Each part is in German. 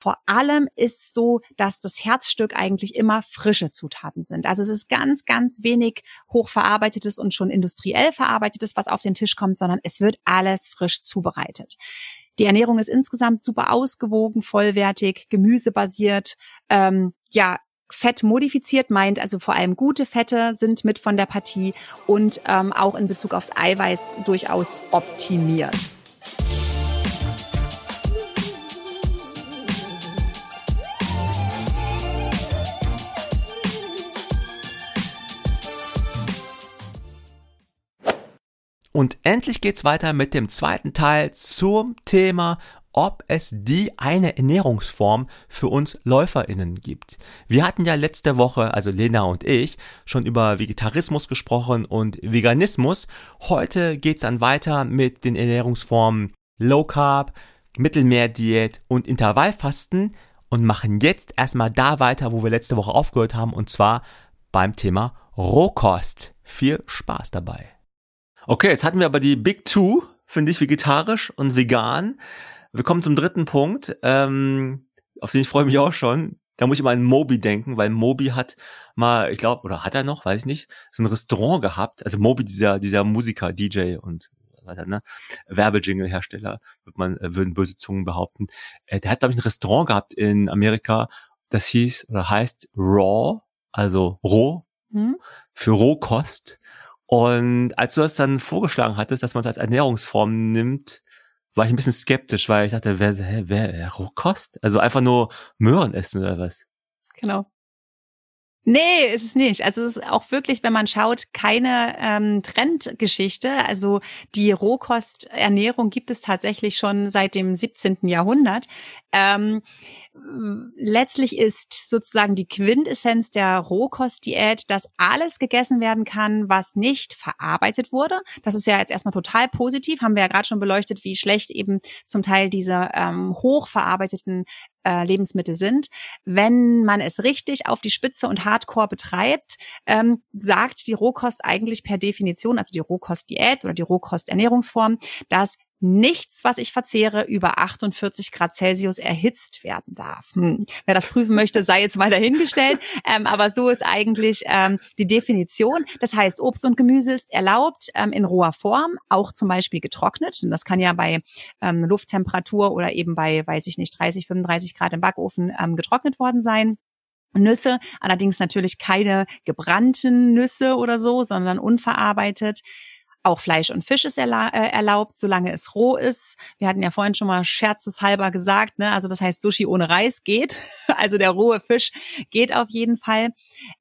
vor allem ist so, dass das Herzstück eigentlich immer frische Zutaten sind. Also es ist ganz, ganz wenig hochverarbeitetes und schon industriell verarbeitetes, was auf den Tisch kommt, sondern es wird alles frisch zubereitet. Die Ernährung ist insgesamt super ausgewogen, vollwertig, gemüsebasiert, ähm, ja, Fett modifiziert meint also vor allem gute Fette sind mit von der Partie und ähm, auch in Bezug aufs Eiweiß durchaus optimiert. Und endlich geht's weiter mit dem zweiten Teil zum Thema ob es die eine Ernährungsform für uns LäuferInnen gibt. Wir hatten ja letzte Woche, also Lena und ich, schon über Vegetarismus gesprochen und Veganismus. Heute geht's dann weiter mit den Ernährungsformen Low Carb, Mittelmeerdiät und Intervallfasten und machen jetzt erstmal da weiter, wo wir letzte Woche aufgehört haben, und zwar beim Thema Rohkost. Viel Spaß dabei. Okay, jetzt hatten wir aber die Big Two, finde ich, vegetarisch und vegan. Wir kommen zum dritten Punkt, ähm, auf den ich freue mich auch schon. Da muss ich mal an Moby denken, weil Moby hat mal, ich glaube, oder hat er noch, weiß ich nicht, so ein Restaurant gehabt. Also Moby, dieser, dieser Musiker, DJ und weiter, ne? Werbejingle-Hersteller, wird man, äh, würden böse Zungen behaupten. Äh, der hat, glaube ich, ein Restaurant gehabt in Amerika, das hieß oder heißt Raw, also roh, hm? für Rohkost. Und als du das dann vorgeschlagen hattest, dass man es als Ernährungsform nimmt, war ich ein bisschen skeptisch, weil ich dachte, wer, hä, wer, Rohkost? Also einfach nur Möhren essen oder was? Genau. Nee, ist es nicht. Also es ist auch wirklich, wenn man schaut, keine ähm, Trendgeschichte. Also die Rohkosternährung gibt es tatsächlich schon seit dem 17. Jahrhundert. Ähm, letztlich ist sozusagen die Quintessenz der Rohkostdiät, dass alles gegessen werden kann, was nicht verarbeitet wurde. Das ist ja jetzt erstmal total positiv. Haben wir ja gerade schon beleuchtet, wie schlecht eben zum Teil diese ähm, hochverarbeiteten äh, Lebensmittel sind. Wenn man es richtig auf die Spitze und Hardcore betreibt, ähm, sagt die Rohkost eigentlich per Definition, also die Rohkostdiät oder die Rohkosternährungsform, dass nichts, was ich verzehre, über 48 Grad Celsius erhitzt werden darf. Hm. Wer das prüfen möchte, sei jetzt mal dahingestellt. ähm, aber so ist eigentlich ähm, die Definition. Das heißt, Obst und Gemüse ist erlaubt ähm, in roher Form, auch zum Beispiel getrocknet. Und das kann ja bei ähm, Lufttemperatur oder eben bei, weiß ich nicht, 30, 35 Grad im Backofen ähm, getrocknet worden sein. Nüsse, allerdings natürlich keine gebrannten Nüsse oder so, sondern unverarbeitet. Auch Fleisch und Fisch ist äh, erlaubt, solange es roh ist. Wir hatten ja vorhin schon mal scherzeshalber gesagt, ne? also das heißt, Sushi ohne Reis geht. Also der rohe Fisch geht auf jeden Fall.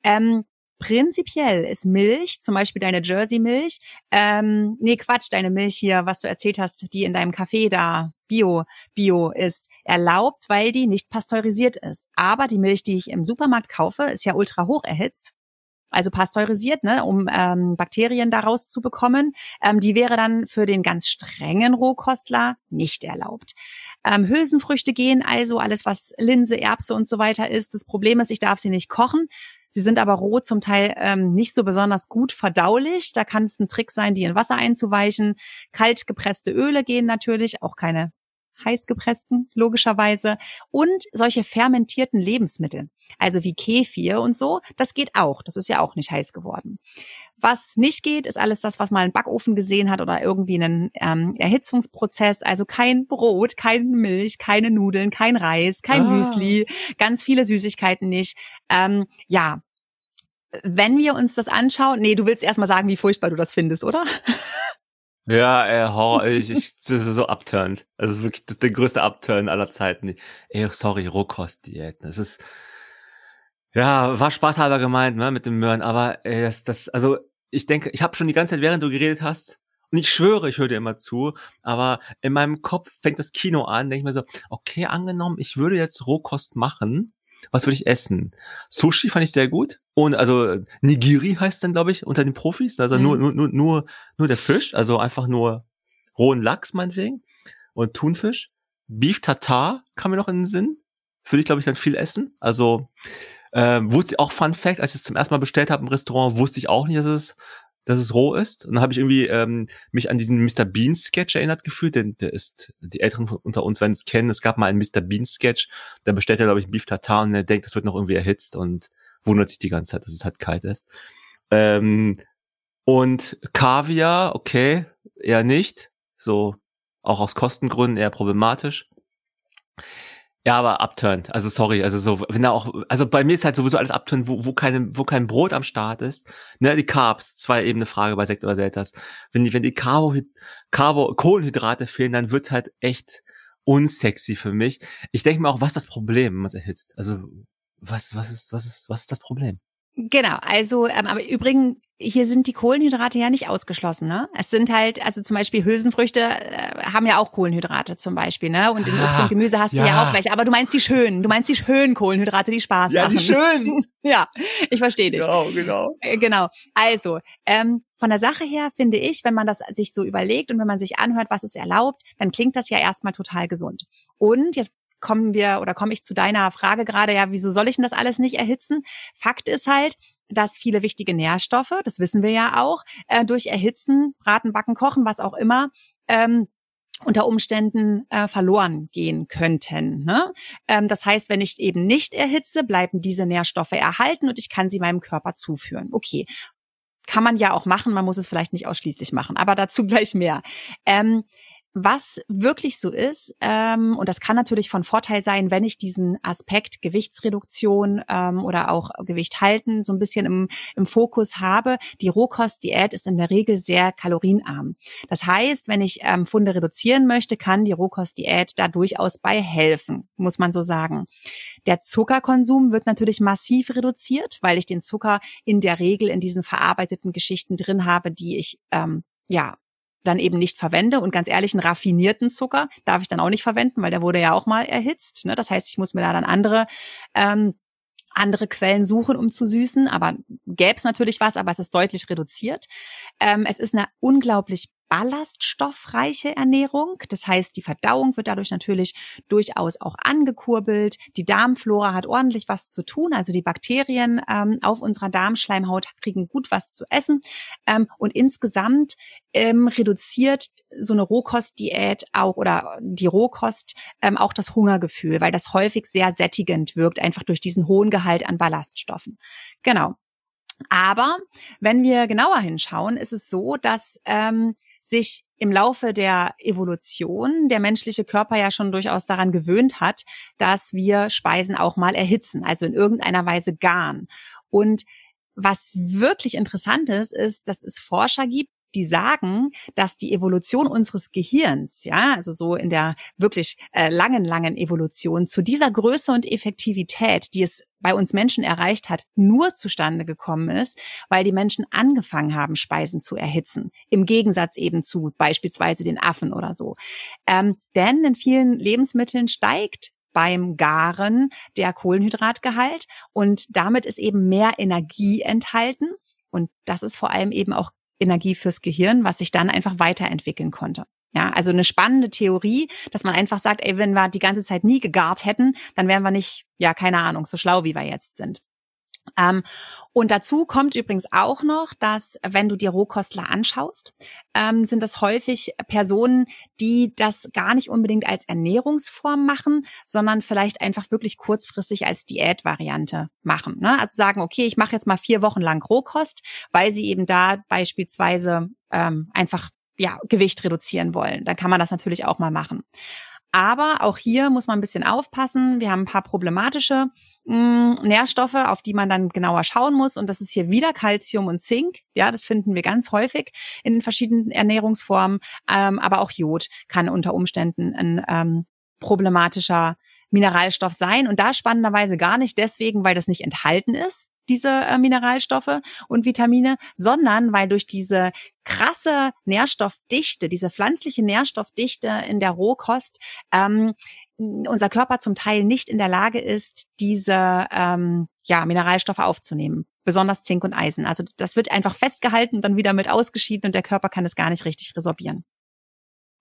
Ähm, prinzipiell ist Milch, zum Beispiel deine Jersey-Milch, ähm, nee, Quatsch, deine Milch hier, was du erzählt hast, die in deinem Kaffee da Bio, Bio ist, erlaubt, weil die nicht pasteurisiert ist. Aber die Milch, die ich im Supermarkt kaufe, ist ja ultra hoch erhitzt also pasteurisiert, ne, um ähm, Bakterien daraus zu bekommen. Ähm, die wäre dann für den ganz strengen Rohkostler nicht erlaubt. Ähm, Hülsenfrüchte gehen also, alles was Linse, Erbse und so weiter ist. Das Problem ist, ich darf sie nicht kochen. Sie sind aber roh zum Teil ähm, nicht so besonders gut verdaulich. Da kann es ein Trick sein, die in Wasser einzuweichen. Kalt gepresste Öle gehen natürlich, auch keine heiß gepressten, logischerweise. Und solche fermentierten Lebensmittel, also wie Kefir und so, das geht auch. Das ist ja auch nicht heiß geworden. Was nicht geht, ist alles das, was mal ein Backofen gesehen hat oder irgendwie einen ähm, Erhitzungsprozess. Also kein Brot, keine Milch, keine Nudeln, kein Reis, kein ah. Müsli, ganz viele Süßigkeiten nicht. Ähm, ja, wenn wir uns das anschauen, nee, du willst erstmal sagen, wie furchtbar du das findest, oder? Ja, äh, Horror, ich, ich, das ist so abturnt. Also, ist wirklich der größte Upturn aller Zeiten. Ey, sorry, Rohkostdiät. Das ist, ja, war spaßhalber gemeint, ne, mit dem Möhren, aber ey, das, das, also, ich denke, ich habe schon die ganze Zeit, während du geredet hast, und ich schwöre, ich höre dir immer zu, aber in meinem Kopf fängt das Kino an, denke ich mir so, okay, angenommen, ich würde jetzt Rohkost machen, was würde ich essen? Sushi fand ich sehr gut. Und also Nigiri heißt dann, glaube ich, unter den Profis. Also mhm. nur, nur, nur, nur, nur der Fisch, also einfach nur rohen Lachs meinetwegen. Und Thunfisch. Beef Tartar kam mir noch in den Sinn. Würde ich, glaube ich, dann viel essen. Also äh, wusste auch Fun Fact, als ich es zum ersten Mal bestellt habe im Restaurant, wusste ich auch nicht, dass es dass es roh ist. Und dann habe ich irgendwie ähm, mich an diesen Mr. Bean Sketch erinnert gefühlt. Denn der ist, die Älteren unter uns werden es kennen. Es gab mal einen Mr. Bean Sketch. Da bestellt er, glaube ich, Beef Tartar und er denkt, es wird noch irgendwie erhitzt und wundert sich die ganze Zeit, dass es halt kalt ist. Ähm, und Kaviar, okay, eher nicht. So, auch aus Kostengründen eher problematisch. Ja, aber abturnt. Also sorry, also so, wenn er auch, also bei mir ist halt sowieso alles abturnt, wo, wo, keine, wo kein Brot am Start ist. Ne, die Carbs, zwei eben eine Frage bei Sekt oder Selters. Wenn die, wenn die Carbo, Carbo, Kohlenhydrate fehlen, dann wird's halt echt unsexy für mich. Ich denke mir auch, was ist das Problem, wenn man es erhitzt? Also, was, was ist, was ist, was ist das Problem? Genau, also ähm, aber übrigens, hier sind die Kohlenhydrate ja nicht ausgeschlossen, ne? Es sind halt, also zum Beispiel Hülsenfrüchte äh, haben ja auch Kohlenhydrate zum Beispiel, ne? Und in ah, Obst und Gemüse hast ja. du ja auch welche. Aber du meinst die schönen, du meinst die schönen Kohlenhydrate, die Spaß ja, machen. Ja, die schönen. ja, ich verstehe dich. Genau, genau. Äh, genau. Also, ähm, von der Sache her finde ich, wenn man das sich so überlegt und wenn man sich anhört, was es erlaubt, dann klingt das ja erstmal total gesund. Und jetzt kommen wir oder komme ich zu deiner Frage gerade, ja, wieso soll ich denn das alles nicht erhitzen? Fakt ist halt, dass viele wichtige Nährstoffe, das wissen wir ja auch, äh, durch Erhitzen, Braten, Backen, Kochen, was auch immer, ähm, unter Umständen äh, verloren gehen könnten. Ne? Ähm, das heißt, wenn ich eben nicht erhitze, bleiben diese Nährstoffe erhalten und ich kann sie meinem Körper zuführen. Okay, kann man ja auch machen, man muss es vielleicht nicht ausschließlich machen, aber dazu gleich mehr. Ähm, was wirklich so ist, ähm, und das kann natürlich von Vorteil sein, wenn ich diesen Aspekt Gewichtsreduktion ähm, oder auch Gewicht halten so ein bisschen im, im Fokus habe, die Rohkostdiät ist in der Regel sehr kalorienarm. Das heißt, wenn ich ähm, Funde reduzieren möchte, kann die Rohkostdiät da durchaus bei helfen, muss man so sagen. Der Zuckerkonsum wird natürlich massiv reduziert, weil ich den Zucker in der Regel in diesen verarbeiteten Geschichten drin habe, die ich ähm, ja dann eben nicht verwende. Und ganz ehrlich, einen raffinierten Zucker darf ich dann auch nicht verwenden, weil der wurde ja auch mal erhitzt. Ne? Das heißt, ich muss mir da dann andere ähm, andere Quellen suchen, um zu süßen. Aber gäbe es natürlich was, aber es ist deutlich reduziert. Ähm, es ist eine unglaublich ballaststoffreiche Ernährung. Das heißt, die Verdauung wird dadurch natürlich durchaus auch angekurbelt. Die Darmflora hat ordentlich was zu tun. Also die Bakterien ähm, auf unserer Darmschleimhaut kriegen gut was zu essen. Ähm, und insgesamt ähm, reduziert so eine Rohkostdiät auch oder die Rohkost ähm, auch das Hungergefühl, weil das häufig sehr sättigend wirkt, einfach durch diesen hohen Gehalt an Ballaststoffen. Genau. Aber wenn wir genauer hinschauen, ist es so, dass ähm, sich im Laufe der Evolution der menschliche Körper ja schon durchaus daran gewöhnt hat, dass wir Speisen auch mal erhitzen, also in irgendeiner Weise garen. Und was wirklich interessant ist, ist, dass es Forscher gibt, die sagen, dass die Evolution unseres Gehirns, ja, also so in der wirklich äh, langen, langen Evolution zu dieser Größe und Effektivität, die es bei uns Menschen erreicht hat, nur zustande gekommen ist, weil die Menschen angefangen haben, Speisen zu erhitzen. Im Gegensatz eben zu beispielsweise den Affen oder so. Ähm, denn in vielen Lebensmitteln steigt beim Garen der Kohlenhydratgehalt und damit ist eben mehr Energie enthalten. Und das ist vor allem eben auch Energie fürs Gehirn, was sich dann einfach weiterentwickeln konnte. Ja, also eine spannende Theorie, dass man einfach sagt, ey, wenn wir die ganze Zeit nie gegart hätten, dann wären wir nicht, ja, keine Ahnung, so schlau wie wir jetzt sind. Ähm, und dazu kommt übrigens auch noch, dass wenn du dir Rohkostler anschaust, ähm, sind das häufig Personen, die das gar nicht unbedingt als Ernährungsform machen, sondern vielleicht einfach wirklich kurzfristig als Diätvariante machen. Ne? Also sagen, okay, ich mache jetzt mal vier Wochen lang Rohkost, weil sie eben da beispielsweise ähm, einfach ja, Gewicht reduzieren wollen. Dann kann man das natürlich auch mal machen. Aber auch hier muss man ein bisschen aufpassen. Wir haben ein paar problematische mh, hm, Nährstoffe, auf die man dann genauer schauen muss. Und das ist hier wieder Calcium und Zink. Ja, das finden wir ganz häufig in den verschiedenen Ernährungsformen. Ähm, aber auch Jod kann unter Umständen ein ähm, problematischer Mineralstoff sein. Und da spannenderweise gar nicht deswegen, weil das nicht enthalten ist, diese äh, Mineralstoffe und Vitamine, sondern weil durch diese krasse Nährstoffdichte, diese pflanzliche Nährstoffdichte in der Rohkost, ähm, unser Körper zum Teil nicht in der Lage ist, diese ähm, ja, Mineralstoffe aufzunehmen, besonders Zink und Eisen. Also das wird einfach festgehalten dann wieder mit ausgeschieden und der Körper kann es gar nicht richtig resorbieren.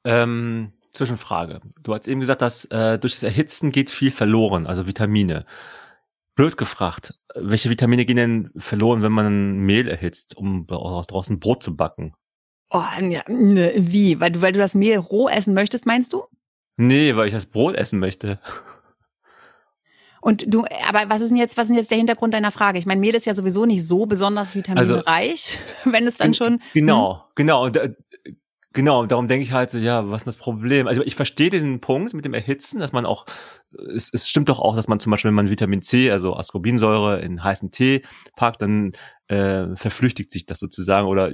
Ähm, Zwischenfrage. Du hast eben gesagt, dass äh, durch das Erhitzen geht viel verloren, also Vitamine. Blöd gefragt. Welche Vitamine gehen denn verloren, wenn man Mehl erhitzt, um draußen Brot zu backen? Oh, ja, ne, wie? Weil du, weil du das Mehl roh essen möchtest, meinst du? Nee, weil ich das Brot essen möchte. Und du, aber was ist denn jetzt, was ist denn jetzt der Hintergrund deiner Frage? Ich meine, Mehl ist ja sowieso nicht so besonders vitaminreich, also, wenn es dann schon. Genau, hm? genau. Und, äh, genau, darum denke ich halt so, ja, was ist das Problem? Also ich verstehe diesen Punkt mit dem Erhitzen, dass man auch, es, es stimmt doch auch, dass man zum Beispiel, wenn man Vitamin C, also Ascorbinsäure in heißen Tee packt, dann äh, verflüchtigt sich das sozusagen oder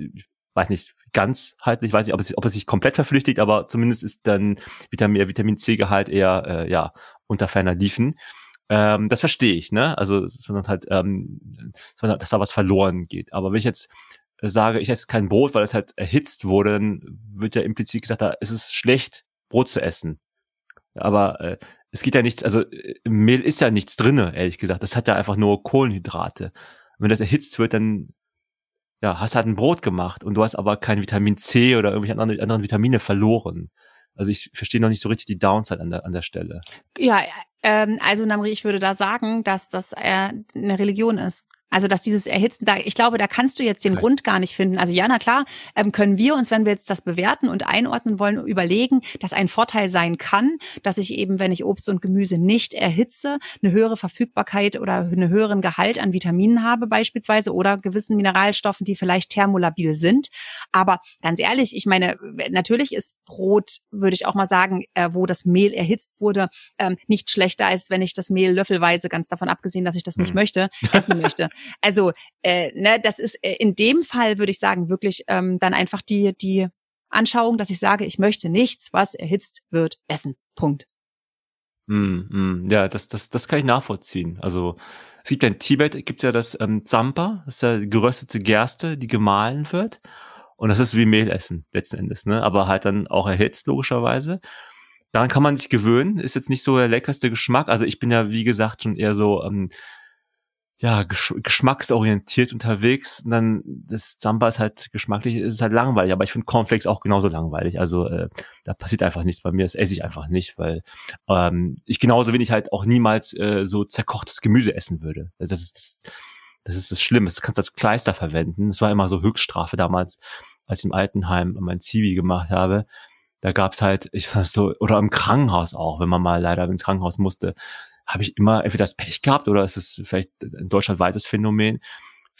weiß nicht, ganzheitlich, weiß nicht, ob es, ob es sich komplett verflüchtigt, aber zumindest ist dann Vitamin, Vitamin C-Gehalt eher äh, ja unter ferner Liefen. Ähm, das verstehe ich, ne? Also, dass man halt, ähm, dass da was verloren geht. Aber wenn ich jetzt sage, ich esse kein Brot, weil es halt erhitzt wurde, dann wird ja implizit gesagt, da ist es schlecht, Brot zu essen. Aber äh, es geht ja nichts, also im Mehl ist ja nichts drinne, ehrlich gesagt. Das hat ja einfach nur Kohlenhydrate. Und wenn das erhitzt wird, dann ja, hast halt ein Brot gemacht und du hast aber kein Vitamin C oder irgendwelche anderen, anderen Vitamine verloren. Also ich verstehe noch nicht so richtig die Downside an der, an der Stelle. Ja, ähm, also Namri, ich würde da sagen, dass das äh, eine Religion ist. Also dass dieses Erhitzen, da, ich glaube, da kannst du jetzt den Grund gar nicht finden. Also ja, na klar, ähm, können wir uns, wenn wir jetzt das bewerten und einordnen wollen, überlegen, dass ein Vorteil sein kann, dass ich eben, wenn ich Obst und Gemüse nicht erhitze, eine höhere Verfügbarkeit oder einen höheren Gehalt an Vitaminen habe beispielsweise oder gewissen Mineralstoffen, die vielleicht thermolabil sind. Aber ganz ehrlich, ich meine, natürlich ist Brot, würde ich auch mal sagen, äh, wo das Mehl erhitzt wurde, ähm, nicht schlechter, als wenn ich das Mehl löffelweise, ganz davon abgesehen, dass ich das nicht hm. möchte, essen möchte. Also, äh, ne, das ist äh, in dem Fall, würde ich sagen, wirklich ähm, dann einfach die, die Anschauung, dass ich sage, ich möchte nichts, was erhitzt wird, essen. Punkt. Mm, mm, ja, das, das, das kann ich nachvollziehen. Also es gibt ja in Tibet gibt's ja das ähm, Zampa, das ist ja geröstete Gerste, die gemahlen wird. Und das ist wie Mehl essen, letzten Endes, ne? Aber halt dann auch erhitzt, logischerweise. Daran kann man sich gewöhnen, ist jetzt nicht so der leckerste Geschmack. Also ich bin ja, wie gesagt, schon eher so ähm, ja, gesch geschmacksorientiert unterwegs. Und dann das Samba ist halt geschmacklich, ist halt langweilig, aber ich finde Cornflakes auch genauso langweilig. Also äh, da passiert einfach nichts bei mir, das esse ich einfach nicht, weil ähm, ich genauso wenig halt auch niemals äh, so zerkochtes Gemüse essen würde. Also das ist das, das ist das Schlimme. Das kannst du als Kleister verwenden. Das war immer so Höchststrafe damals, als ich im Altenheim mein Zivi gemacht habe. Da gab's halt, ich fand so, oder im Krankenhaus auch, wenn man mal leider ins Krankenhaus musste, habe ich immer entweder das Pech gehabt oder ist es vielleicht ein deutschlandweites Phänomen.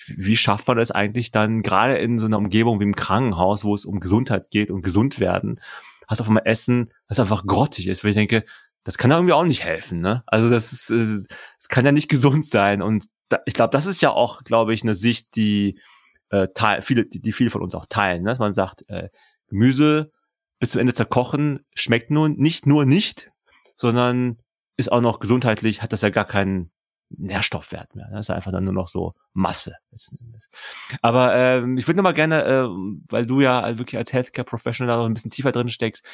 Wie schafft man das eigentlich dann, gerade in so einer Umgebung wie im Krankenhaus, wo es um Gesundheit geht und gesund werden, hast du auf einmal Essen, das einfach grottig ist, weil ich denke, das kann ja irgendwie auch nicht helfen, ne? Also das ist, es kann ja nicht gesund sein und da, ich glaube, das ist ja auch, glaube ich, eine Sicht, die äh, teil, viele, die, die viele von uns auch teilen, ne? dass man sagt, äh, Gemüse bis zum Ende zerkochen schmeckt nun nicht nur nicht, sondern ist auch noch gesundheitlich, hat das ja gar keinen Nährstoffwert mehr. Das ist einfach dann nur noch so Masse. Aber ähm, ich würde noch mal gerne, äh, weil du ja wirklich als Healthcare Professional da noch ein bisschen tiefer drin steckst,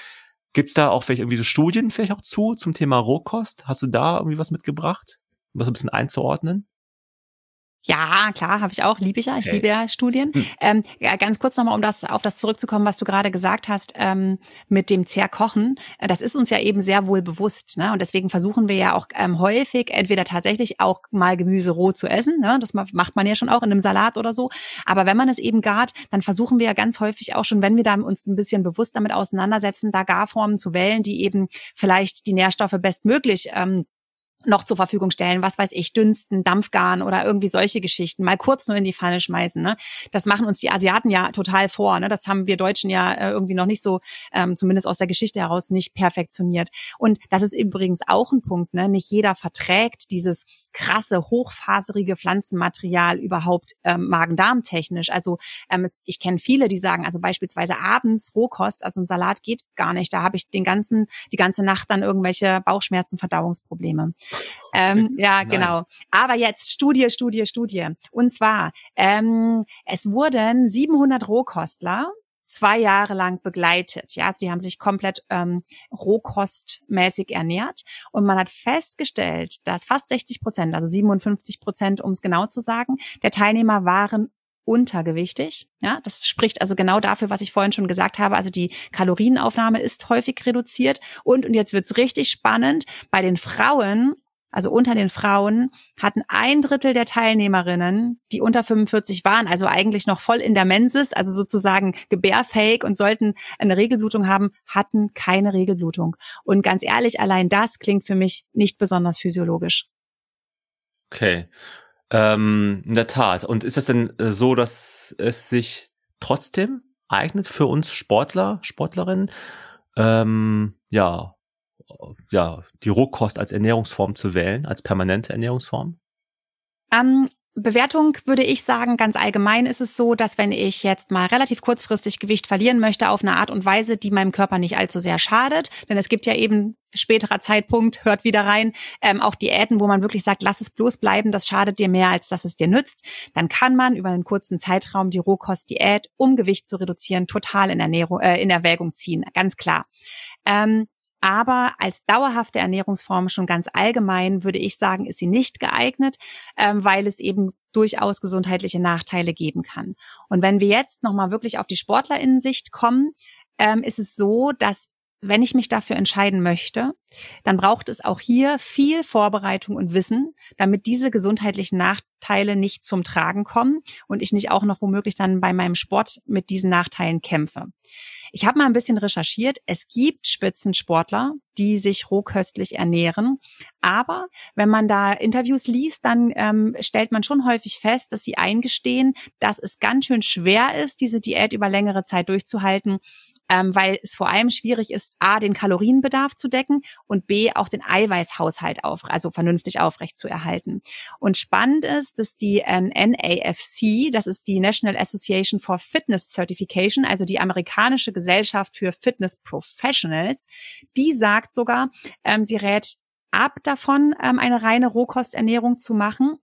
gibt's da auch vielleicht irgendwie so Studien vielleicht auch zu zum Thema Rohkost? Hast du da irgendwie was mitgebracht, um das ein bisschen einzuordnen? Ja, klar, habe ich auch, liebe ich ja. Ich okay. liebe ja Studien. Hm. Ähm, ja, ganz kurz nochmal, um das auf das zurückzukommen, was du gerade gesagt hast ähm, mit dem Zerkochen. Äh, das ist uns ja eben sehr wohl bewusst. Ne? Und deswegen versuchen wir ja auch ähm, häufig entweder tatsächlich auch mal Gemüse roh zu essen. Ne? Das macht man ja schon auch in einem Salat oder so. Aber wenn man es eben gart, dann versuchen wir ja ganz häufig auch schon, wenn wir da uns ein bisschen bewusst damit auseinandersetzen, da Garformen zu wählen, die eben vielleicht die Nährstoffe bestmöglich ähm, noch zur Verfügung stellen, was weiß ich, dünsten, Dampfgarn oder irgendwie solche Geschichten, mal kurz nur in die Pfanne schmeißen. Ne? Das machen uns die Asiaten ja total vor. Ne? Das haben wir Deutschen ja äh, irgendwie noch nicht so, ähm, zumindest aus der Geschichte heraus, nicht perfektioniert. Und das ist übrigens auch ein Punkt. Ne? Nicht jeder verträgt dieses krasse, hochfaserige Pflanzenmaterial überhaupt ähm, Magen-Darm-technisch. Also ähm, es, ich kenne viele, die sagen, also beispielsweise abends Rohkost, also ein Salat geht gar nicht. Da habe ich den ganzen, die ganze Nacht dann irgendwelche Bauchschmerzen, Verdauungsprobleme. Ähm, ja, Nein. genau. Aber jetzt Studie, Studie, Studie. Und zwar, ähm, es wurden 700 Rohkostler zwei Jahre lang begleitet. Ja, also die haben sich komplett ähm, rohkostmäßig ernährt und man hat festgestellt, dass fast 60 Prozent, also 57 Prozent, um es genau zu sagen, der Teilnehmer waren untergewichtig. Ja, das spricht also genau dafür, was ich vorhin schon gesagt habe. Also die Kalorienaufnahme ist häufig reduziert und und jetzt wird's richtig spannend. Bei den Frauen also unter den Frauen, hatten ein Drittel der Teilnehmerinnen, die unter 45 waren, also eigentlich noch voll in der Mensis, also sozusagen gebärfähig und sollten eine Regelblutung haben, hatten keine Regelblutung. Und ganz ehrlich, allein das klingt für mich nicht besonders physiologisch. Okay. Ähm, in der Tat. Und ist das denn äh, so, dass es sich trotzdem eignet für uns Sportler, Sportlerinnen, ähm, ja, ja, die Rohkost als Ernährungsform zu wählen, als permanente Ernährungsform? Ähm, Bewertung würde ich sagen, ganz allgemein ist es so, dass wenn ich jetzt mal relativ kurzfristig Gewicht verlieren möchte auf eine Art und Weise, die meinem Körper nicht allzu sehr schadet, denn es gibt ja eben späterer Zeitpunkt, hört wieder rein, ähm, auch Diäten, wo man wirklich sagt, lass es bloß bleiben, das schadet dir mehr, als dass es dir nützt, dann kann man über einen kurzen Zeitraum die Rohkostdiät, um Gewicht zu reduzieren, total in, Ernährung, äh, in Erwägung ziehen, ganz klar. Ähm, aber als dauerhafte Ernährungsform schon ganz allgemein würde ich sagen, ist sie nicht geeignet, ähm, weil es eben durchaus gesundheitliche Nachteile geben kann. Und wenn wir jetzt nochmal wirklich auf die Sportlerinnensicht kommen, ähm, ist es so, dass wenn ich mich dafür entscheiden möchte, dann braucht es auch hier viel Vorbereitung und Wissen, damit diese gesundheitlichen Nachteile nicht zum Tragen kommen und ich nicht auch noch womöglich dann bei meinem Sport mit diesen Nachteilen kämpfe. Ich habe mal ein bisschen recherchiert. Es gibt Spitzensportler, die sich rohköstlich ernähren. Aber wenn man da Interviews liest, dann ähm, stellt man schon häufig fest, dass sie eingestehen, dass es ganz schön schwer ist, diese Diät über längere Zeit durchzuhalten, ähm, weil es vor allem schwierig ist, a, den Kalorienbedarf zu decken und b, auch den Eiweißhaushalt auf, also vernünftig aufrecht zu erhalten. Und spannend ist, dass die äh, NAFC, das ist die National Association for Fitness Certification, also die amerikanische Gesellschaft für Fitness Professionals, die sagt sogar, ähm, sie rät ab davon, ähm, eine reine Rohkosternährung zu machen.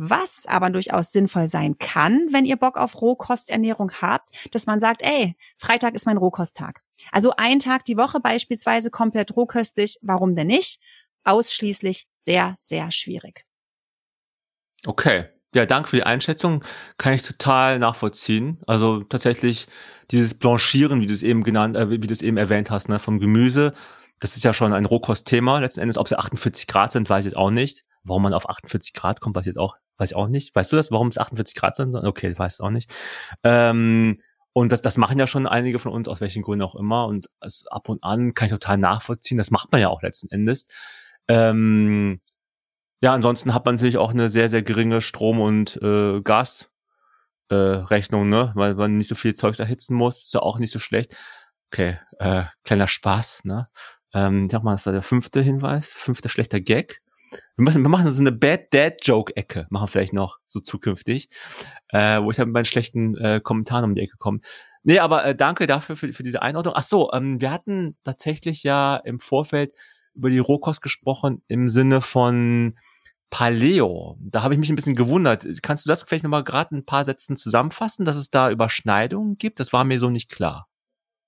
Was aber durchaus sinnvoll sein kann, wenn ihr Bock auf Rohkosternährung habt, dass man sagt, ey, Freitag ist mein Rohkosttag. Also ein Tag die Woche beispielsweise komplett rohköstlich, warum denn nicht? Ausschließlich sehr, sehr schwierig. Okay. Ja, danke für die Einschätzung. Kann ich total nachvollziehen. Also tatsächlich dieses Blanchieren, wie du es eben genannt, äh, wie du es eben erwähnt hast, ne, vom Gemüse. Das ist ja schon ein Rohkostthema. Letzten Endes, ob sie 48 Grad sind, weiß ich auch nicht. Warum man auf 48 Grad kommt, weiß ich jetzt auch Weiß ich auch nicht. Weißt du das, warum es 48 Grad sind? Okay, ich weiß es auch nicht. Ähm, und das, das machen ja schon einige von uns, aus welchen Gründen auch immer. Und es, ab und an kann ich total nachvollziehen. Das macht man ja auch letzten Endes. Ähm, ja, ansonsten hat man natürlich auch eine sehr, sehr geringe Strom- und äh, Gasrechnung, äh, ne? Weil man nicht so viel Zeugs erhitzen muss. Ist ja auch nicht so schlecht. Okay, äh, kleiner Spaß, ne? Ähm, ich sag mal, das war der fünfte Hinweis, fünfter schlechter Gag. Wir machen, wir machen so eine Bad Dad Joke Ecke, machen vielleicht noch so zukünftig, äh, wo ich dann bei schlechten äh, Kommentaren um die Ecke komme. Nee, aber äh, danke dafür für, für diese Einordnung. Ach so, ähm, wir hatten tatsächlich ja im Vorfeld über die Rohkost gesprochen im Sinne von Paleo. Da habe ich mich ein bisschen gewundert. Kannst du das vielleicht nochmal gerade ein paar Sätzen zusammenfassen, dass es da Überschneidungen gibt? Das war mir so nicht klar.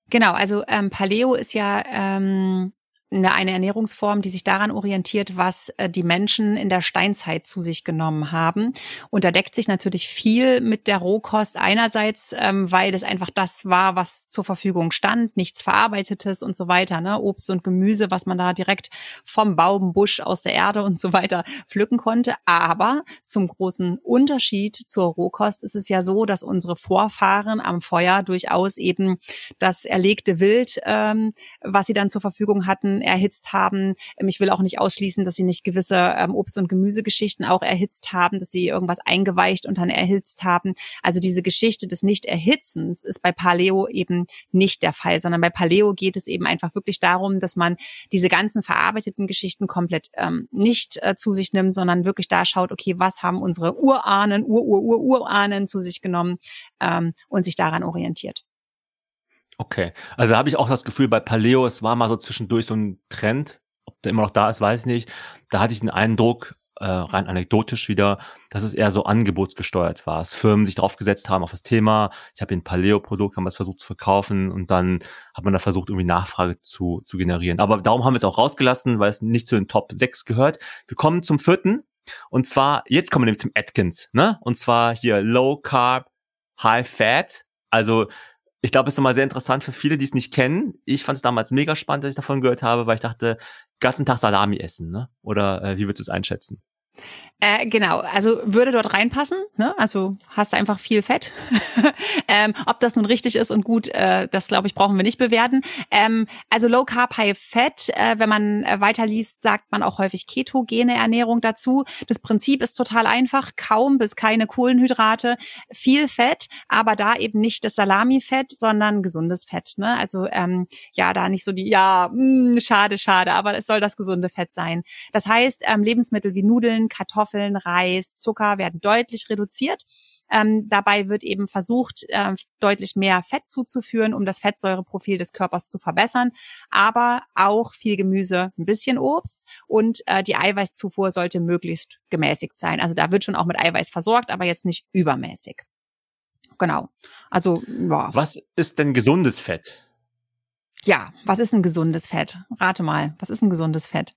Genau, also ähm, Paleo ist ja ähm, eine, eine Ernährungsform, die sich daran orientiert, was äh, die Menschen in der Steinzeit zu sich genommen haben. Und da deckt sich natürlich viel mit der Rohkost einerseits, ähm, weil das einfach das war, was zur Verfügung stand, nichts Verarbeitetes und so weiter, ne? Obst und Gemüse, was man da direkt vom Baum, Busch aus der Erde und so weiter pflücken konnte. Aber zum großen Unterschied zur Rohkost ist es ja so, dass unsere Vorfahren am Feuer durchaus eben das erlegte Wild, ähm, was sie dann zur Verfügung hatten, erhitzt haben. Ähm, ich will auch nicht ausschließen, dass sie nicht gewisse ähm, Obst- und Gemüsegeschichten auch erhitzt haben, dass sie irgendwas eingeweicht und dann erhitzt haben. Also diese Geschichte des Nicht-Erhitzens ist bei Paleo eben nicht der Fall, sondern bei Paleo geht es eben einfach wirklich darum, dass man diese ganzen verarbeiteten Geschichten komplett ähm, nicht äh, zu sich nimmt, sondern wirklich da schaut, okay, was haben unsere Urahnen, Ur-Ur-Ur-Urahnen zu sich genommen ähm, und sich daran orientiert. Okay, also habe ich auch das Gefühl bei Paleo, es war mal so zwischendurch so ein Trend, ob der immer noch da ist, weiß ich nicht. Da hatte ich den Eindruck, äh, rein anekdotisch wieder, dass es eher so angebotsgesteuert war. Dass Firmen sich drauf gesetzt haben auf das Thema. Ich habe ein Paleo-Produkt, haben wir es versucht zu verkaufen und dann hat man da versucht, irgendwie Nachfrage zu, zu generieren. Aber darum haben wir es auch rausgelassen, weil es nicht zu den Top 6 gehört. Wir kommen zum vierten und zwar, jetzt kommen wir nämlich zum Atkins, ne? Und zwar hier Low Carb, High Fat. Also ich glaube, es ist nochmal sehr interessant für viele, die es nicht kennen. Ich fand es damals mega spannend, dass ich davon gehört habe, weil ich dachte, ganzen Tag Salami essen, ne? Oder äh, wie würdest du es einschätzen? Äh, genau, also würde dort reinpassen. Ne? Also hast du einfach viel Fett. ähm, ob das nun richtig ist und gut, äh, das glaube ich brauchen wir nicht bewerten. Ähm, also Low Carb, High Fat. Äh, wenn man äh, weiterliest, sagt man auch häufig ketogene Ernährung dazu. Das Prinzip ist total einfach: kaum bis keine Kohlenhydrate, viel Fett, aber da eben nicht das Salami-Fett, sondern gesundes Fett. Ne? Also ähm, ja, da nicht so die ja mh, hm, schade, schade, aber es soll das gesunde Fett sein. Das heißt ähm, Lebensmittel wie Nudeln, Kartoffeln Kartoffeln, Reis, Zucker werden deutlich reduziert. Ähm, dabei wird eben versucht, äh, deutlich mehr Fett zuzuführen, um das Fettsäureprofil des Körpers zu verbessern. Aber auch viel Gemüse, ein bisschen Obst und äh, die Eiweißzufuhr sollte möglichst gemäßigt sein. Also da wird schon auch mit Eiweiß versorgt, aber jetzt nicht übermäßig. Genau. Also, ja. Was ist denn gesundes Fett? Ja, was ist ein gesundes Fett? Rate mal, was ist ein gesundes Fett?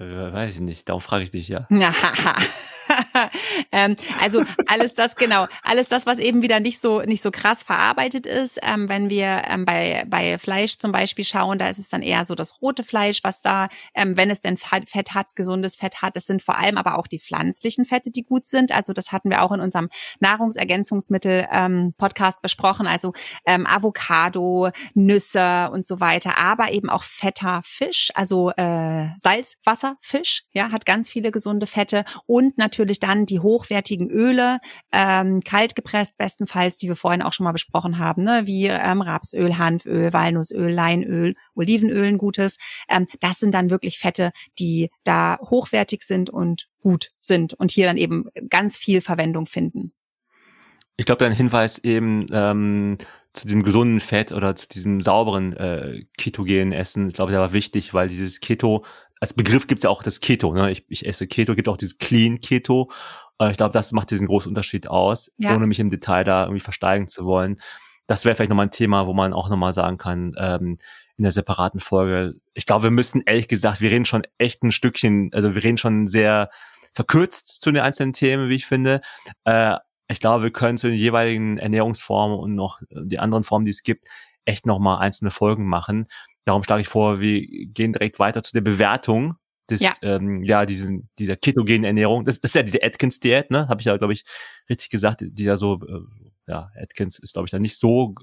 Äh, weiß ich nicht, darauf frage ich dich ja. ähm, also alles das genau, alles das, was eben wieder nicht so nicht so krass verarbeitet ist. Ähm, wenn wir ähm, bei bei Fleisch zum Beispiel schauen, da ist es dann eher so das rote Fleisch, was da, ähm, wenn es denn Fett hat, gesundes Fett hat. Das sind vor allem aber auch die pflanzlichen Fette, die gut sind. Also das hatten wir auch in unserem Nahrungsergänzungsmittel ähm, besprochen. Also ähm, Avocado, Nüsse und so weiter, aber eben auch fetter Fisch, also äh, Salzwasserfisch, ja, hat ganz viele gesunde Fette und natürlich dann die hochwertigen Öle, ähm, kalt gepresst bestenfalls, die wir vorhin auch schon mal besprochen haben, ne? wie ähm, Rapsöl, Hanföl, Walnussöl, Leinöl, Olivenöl, ein gutes. Ähm, das sind dann wirklich Fette, die da hochwertig sind und gut sind und hier dann eben ganz viel Verwendung finden. Ich glaube, ein Hinweis eben ähm, zu diesem gesunden Fett oder zu diesem sauberen äh, ketogenen Essen, ich glaube, der war wichtig, weil dieses Keto als Begriff gibt's ja auch das Keto. Ne? Ich, ich esse Keto, gibt auch dieses Clean Keto. Äh, ich glaube, das macht diesen großen Unterschied aus, ja. ohne mich im Detail da irgendwie versteigen zu wollen. Das wäre vielleicht nochmal ein Thema, wo man auch nochmal sagen kann, ähm, in der separaten Folge. Ich glaube, wir müssen ehrlich gesagt, wir reden schon echt ein Stückchen, also wir reden schon sehr verkürzt zu den einzelnen Themen, wie ich finde. Äh, ich glaube, wir können zu den jeweiligen Ernährungsformen und noch die anderen Formen, die es gibt, echt nochmal einzelne Folgen machen. Darum schlage ich vor, wir gehen direkt weiter zu der Bewertung des, ja, ähm, ja diesen, dieser ketogenen Ernährung. Das, das ist ja diese Atkins-Diät, ne? Habe ich ja, glaube ich, richtig gesagt, die ja so, äh, ja, Atkins ist, glaube ich, da nicht so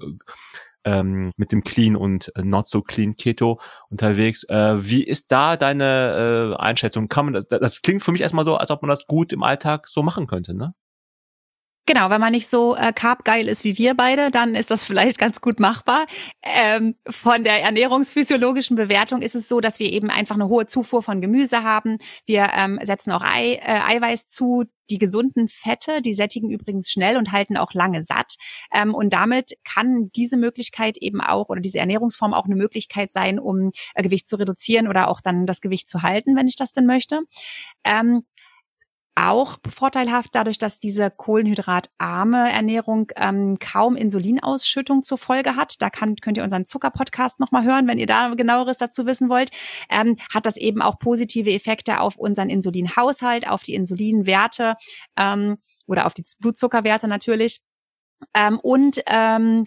ähm, mit dem Clean und äh, Not so Clean Keto unterwegs. Äh, wie ist da deine äh, Einschätzung? Kann man das, das klingt für mich erstmal so, als ob man das gut im Alltag so machen könnte, ne? Genau, wenn man nicht so äh, carbgeil ist wie wir beide, dann ist das vielleicht ganz gut machbar. Ähm, von der ernährungsphysiologischen Bewertung ist es so, dass wir eben einfach eine hohe Zufuhr von Gemüse haben. Wir ähm, setzen auch Ei, äh, Eiweiß zu. Die gesunden Fette, die sättigen übrigens schnell und halten auch lange satt. Ähm, und damit kann diese Möglichkeit eben auch oder diese Ernährungsform auch eine Möglichkeit sein, um äh, Gewicht zu reduzieren oder auch dann das Gewicht zu halten, wenn ich das denn möchte. Ähm, auch vorteilhaft dadurch, dass diese kohlenhydratarme Ernährung ähm, kaum Insulinausschüttung zur Folge hat. Da kann, könnt ihr unseren Zuckerpodcast nochmal hören, wenn ihr da genaueres dazu wissen wollt. Ähm, hat das eben auch positive Effekte auf unseren Insulinhaushalt, auf die Insulinwerte ähm, oder auf die Blutzuckerwerte natürlich. Ähm, und ähm,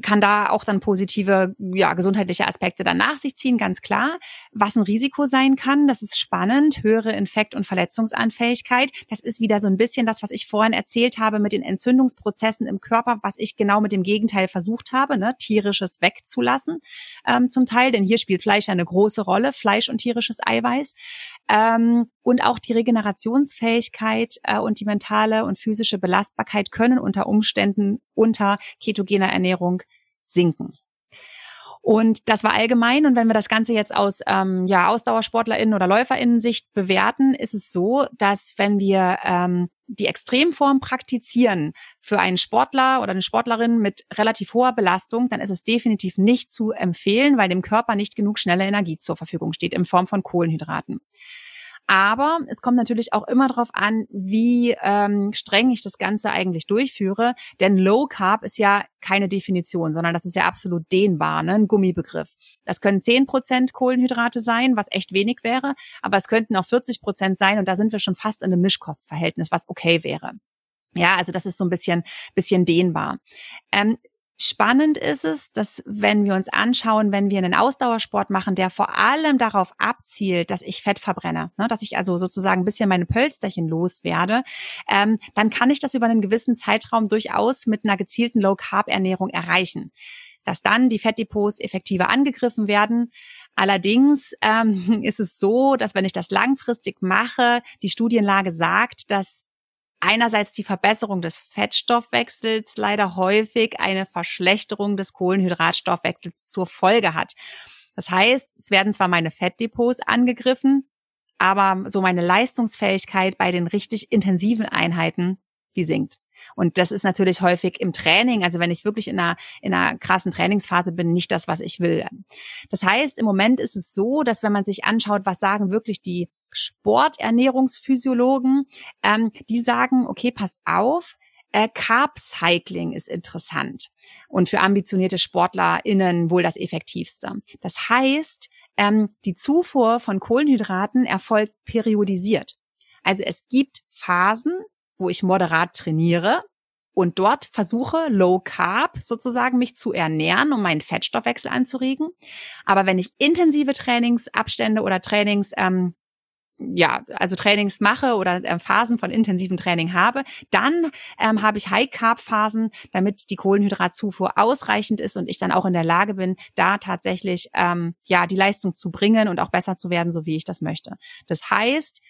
kann da auch dann positive ja, gesundheitliche Aspekte dann nach sich ziehen, ganz klar. Was ein Risiko sein kann, das ist spannend, höhere Infekt- und Verletzungsanfähigkeit. Das ist wieder so ein bisschen das, was ich vorhin erzählt habe mit den Entzündungsprozessen im Körper, was ich genau mit dem Gegenteil versucht habe, ne? tierisches wegzulassen ähm, zum Teil, denn hier spielt Fleisch eine große Rolle, Fleisch und tierisches Eiweiß. Ähm, und auch die Regenerationsfähigkeit äh, und die mentale und physische Belastbarkeit können unter Umständen unter ketogener Ernährung sinken. Und das war allgemein. Und wenn wir das Ganze jetzt aus ähm, ja, AusdauersportlerInnen oder LäuferInnen-Sicht bewerten, ist es so, dass wenn wir ähm, die Extremform praktizieren für einen Sportler oder eine Sportlerin mit relativ hoher Belastung, dann ist es definitiv nicht zu empfehlen, weil dem Körper nicht genug schnelle Energie zur Verfügung steht in Form von Kohlenhydraten. Aber es kommt natürlich auch immer darauf an, wie ähm, streng ich das Ganze eigentlich durchführe. Denn Low Carb ist ja keine Definition, sondern das ist ja absolut dehnbar, ne? ein Gummibegriff. Das können 10 Prozent Kohlenhydrate sein, was echt wenig wäre, aber es könnten auch 40 Prozent sein und da sind wir schon fast in einem Mischkostverhältnis, was okay wäre. Ja, also das ist so ein bisschen, bisschen dehnbar. Ähm, Spannend ist es, dass wenn wir uns anschauen, wenn wir einen Ausdauersport machen, der vor allem darauf abzielt, dass ich Fett verbrenne, ne, dass ich also sozusagen ein bisschen meine Pölsterchen loswerde, ähm, dann kann ich das über einen gewissen Zeitraum durchaus mit einer gezielten Low-Carb-Ernährung erreichen. Dass dann die Fettdepots effektiver angegriffen werden. Allerdings ähm, ist es so, dass wenn ich das langfristig mache, die Studienlage sagt, dass einerseits die Verbesserung des Fettstoffwechsels leider häufig eine Verschlechterung des Kohlenhydratstoffwechsels zur Folge hat. Das heißt, es werden zwar meine Fettdepots angegriffen, aber so meine Leistungsfähigkeit bei den richtig intensiven Einheiten, die sinkt. Und das ist natürlich häufig im Training, also wenn ich wirklich in einer, in einer krassen Trainingsphase bin, nicht das, was ich will. Das heißt, im Moment ist es so, dass wenn man sich anschaut, was sagen wirklich die Sporternährungsphysiologen, ähm, die sagen, okay, passt auf, äh, Carb Cycling ist interessant und für ambitionierte SportlerInnen wohl das effektivste. Das heißt, ähm, die Zufuhr von Kohlenhydraten erfolgt periodisiert. Also es gibt Phasen, wo ich moderat trainiere und dort versuche, Low Carb sozusagen mich zu ernähren, um meinen Fettstoffwechsel anzuregen. Aber wenn ich intensive Trainingsabstände oder Trainings, ähm, ja, also Trainings mache oder äh, Phasen von intensivem Training habe, dann ähm, habe ich High-Carb-Phasen, damit die Kohlenhydratzufuhr ausreichend ist und ich dann auch in der Lage bin, da tatsächlich ähm, ja die Leistung zu bringen und auch besser zu werden, so wie ich das möchte. Das heißt,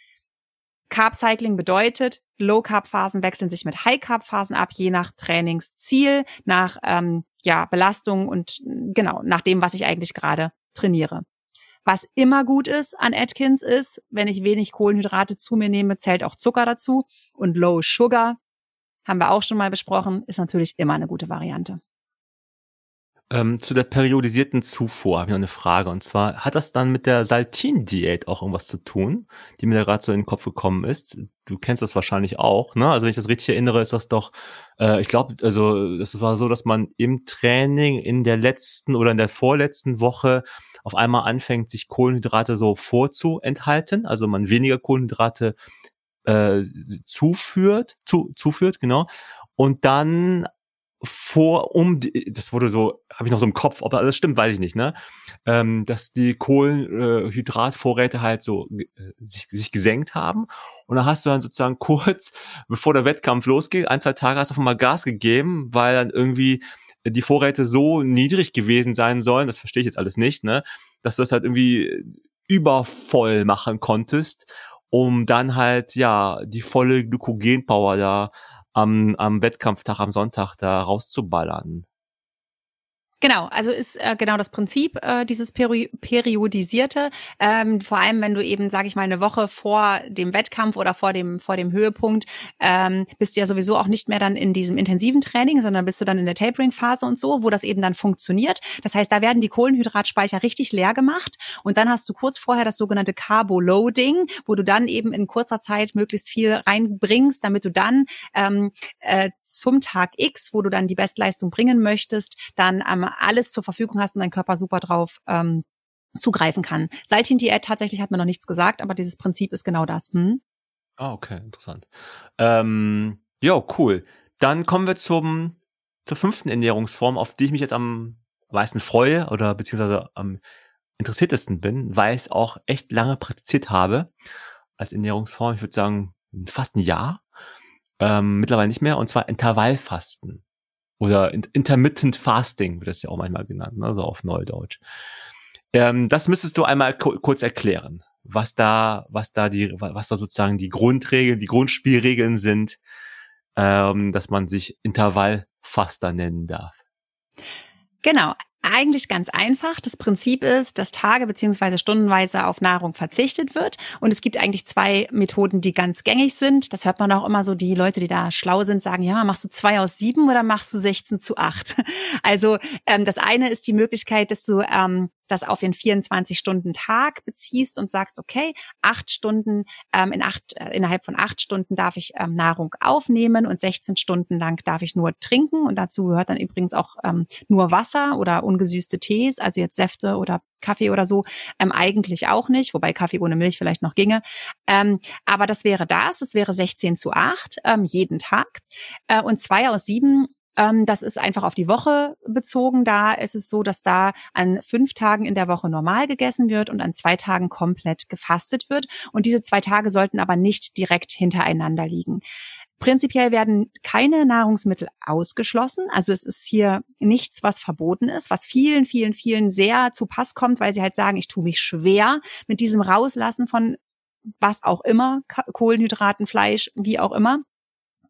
Carb Cycling bedeutet, Low Carb Phasen wechseln sich mit High Carb Phasen ab, je nach Trainingsziel, nach ähm, ja Belastung und genau nach dem, was ich eigentlich gerade trainiere. Was immer gut ist an Atkins ist, wenn ich wenig Kohlenhydrate zu mir nehme, zählt auch Zucker dazu und Low Sugar haben wir auch schon mal besprochen, ist natürlich immer eine gute Variante. Ähm, zu der periodisierten Zufuhr habe ich noch eine Frage. Und zwar, hat das dann mit der Saltin-Diät auch irgendwas zu tun, die mir da gerade so in den Kopf gekommen ist? Du kennst das wahrscheinlich auch, ne? Also wenn ich das richtig erinnere, ist das doch, äh, ich glaube, also es war so, dass man im Training in der letzten oder in der vorletzten Woche auf einmal anfängt, sich Kohlenhydrate so vorzuenthalten, also man weniger Kohlenhydrate äh, zuführt, zu, zuführt, genau. Und dann vor, um, die, das wurde so, habe ich noch so im Kopf, ob das stimmt, weiß ich nicht, ne? Ähm, dass die Kohlenhydratvorräte halt so äh, sich, sich gesenkt haben. Und dann hast du dann sozusagen kurz, bevor der Wettkampf losgeht, ein, zwei Tage hast du einfach mal Gas gegeben, weil dann irgendwie die Vorräte so niedrig gewesen sein sollen, das verstehe ich jetzt alles nicht, ne? Dass du das halt irgendwie übervoll machen konntest, um dann halt, ja, die volle Glykogenpower da am, am Wettkampftag, am Sonntag da rauszuballern. Genau, also ist äh, genau das Prinzip äh, dieses Peri periodisierte. Ähm, vor allem, wenn du eben, sage ich mal, eine Woche vor dem Wettkampf oder vor dem vor dem Höhepunkt ähm, bist du ja sowieso auch nicht mehr dann in diesem intensiven Training, sondern bist du dann in der Tapering-Phase und so, wo das eben dann funktioniert. Das heißt, da werden die Kohlenhydratspeicher richtig leer gemacht und dann hast du kurz vorher das sogenannte Carbo-Loading, wo du dann eben in kurzer Zeit möglichst viel reinbringst, damit du dann ähm, äh, zum Tag X, wo du dann die Bestleistung bringen möchtest, dann am alles zur Verfügung hast und dein Körper super drauf ähm, zugreifen kann. Saltin-Diät tatsächlich hat man noch nichts gesagt, aber dieses Prinzip ist genau das. Hm? Ah, okay, interessant. Ähm, ja, cool. Dann kommen wir zum, zur fünften Ernährungsform, auf die ich mich jetzt am meisten freue oder beziehungsweise am interessiertesten bin, weil ich es auch echt lange praktiziert habe als Ernährungsform. Ich würde sagen, fast ein Jahr. Ähm, mittlerweile nicht mehr, und zwar Intervallfasten. Oder Intermittent Fasting wird das ja auch manchmal genannt, ne? so auf Neudeutsch. Ähm, das müsstest du einmal kurz erklären, was da, was da die, was da sozusagen die Grundregeln, die Grundspielregeln sind, ähm, dass man sich Intervallfaster nennen darf. Genau. Eigentlich ganz einfach. Das Prinzip ist, dass tage- beziehungsweise stundenweise auf Nahrung verzichtet wird. Und es gibt eigentlich zwei Methoden, die ganz gängig sind. Das hört man auch immer so, die Leute, die da schlau sind, sagen, ja, machst du zwei aus sieben oder machst du 16 zu acht? Also ähm, das eine ist die Möglichkeit, dass du ähm, das auf den 24-Stunden-Tag beziehst und sagst, okay, acht Stunden, ähm, in acht, äh, innerhalb von acht Stunden darf ich ähm, Nahrung aufnehmen und 16 Stunden lang darf ich nur trinken. Und dazu gehört dann übrigens auch ähm, nur Wasser oder ungesüßte Tees, also jetzt Säfte oder Kaffee oder so, ähm, eigentlich auch nicht, wobei Kaffee ohne Milch vielleicht noch ginge. Ähm, aber das wäre das, es wäre 16 zu 8 ähm, jeden Tag. Äh, und zwei aus sieben das ist einfach auf die Woche bezogen. Da ist es so, dass da an fünf Tagen in der Woche normal gegessen wird und an zwei Tagen komplett gefastet wird. Und diese zwei Tage sollten aber nicht direkt hintereinander liegen. Prinzipiell werden keine Nahrungsmittel ausgeschlossen. Also es ist hier nichts, was verboten ist, was vielen, vielen, vielen sehr zu Pass kommt, weil sie halt sagen, ich tue mich schwer mit diesem Rauslassen von was auch immer, Kohlenhydraten, Fleisch, wie auch immer.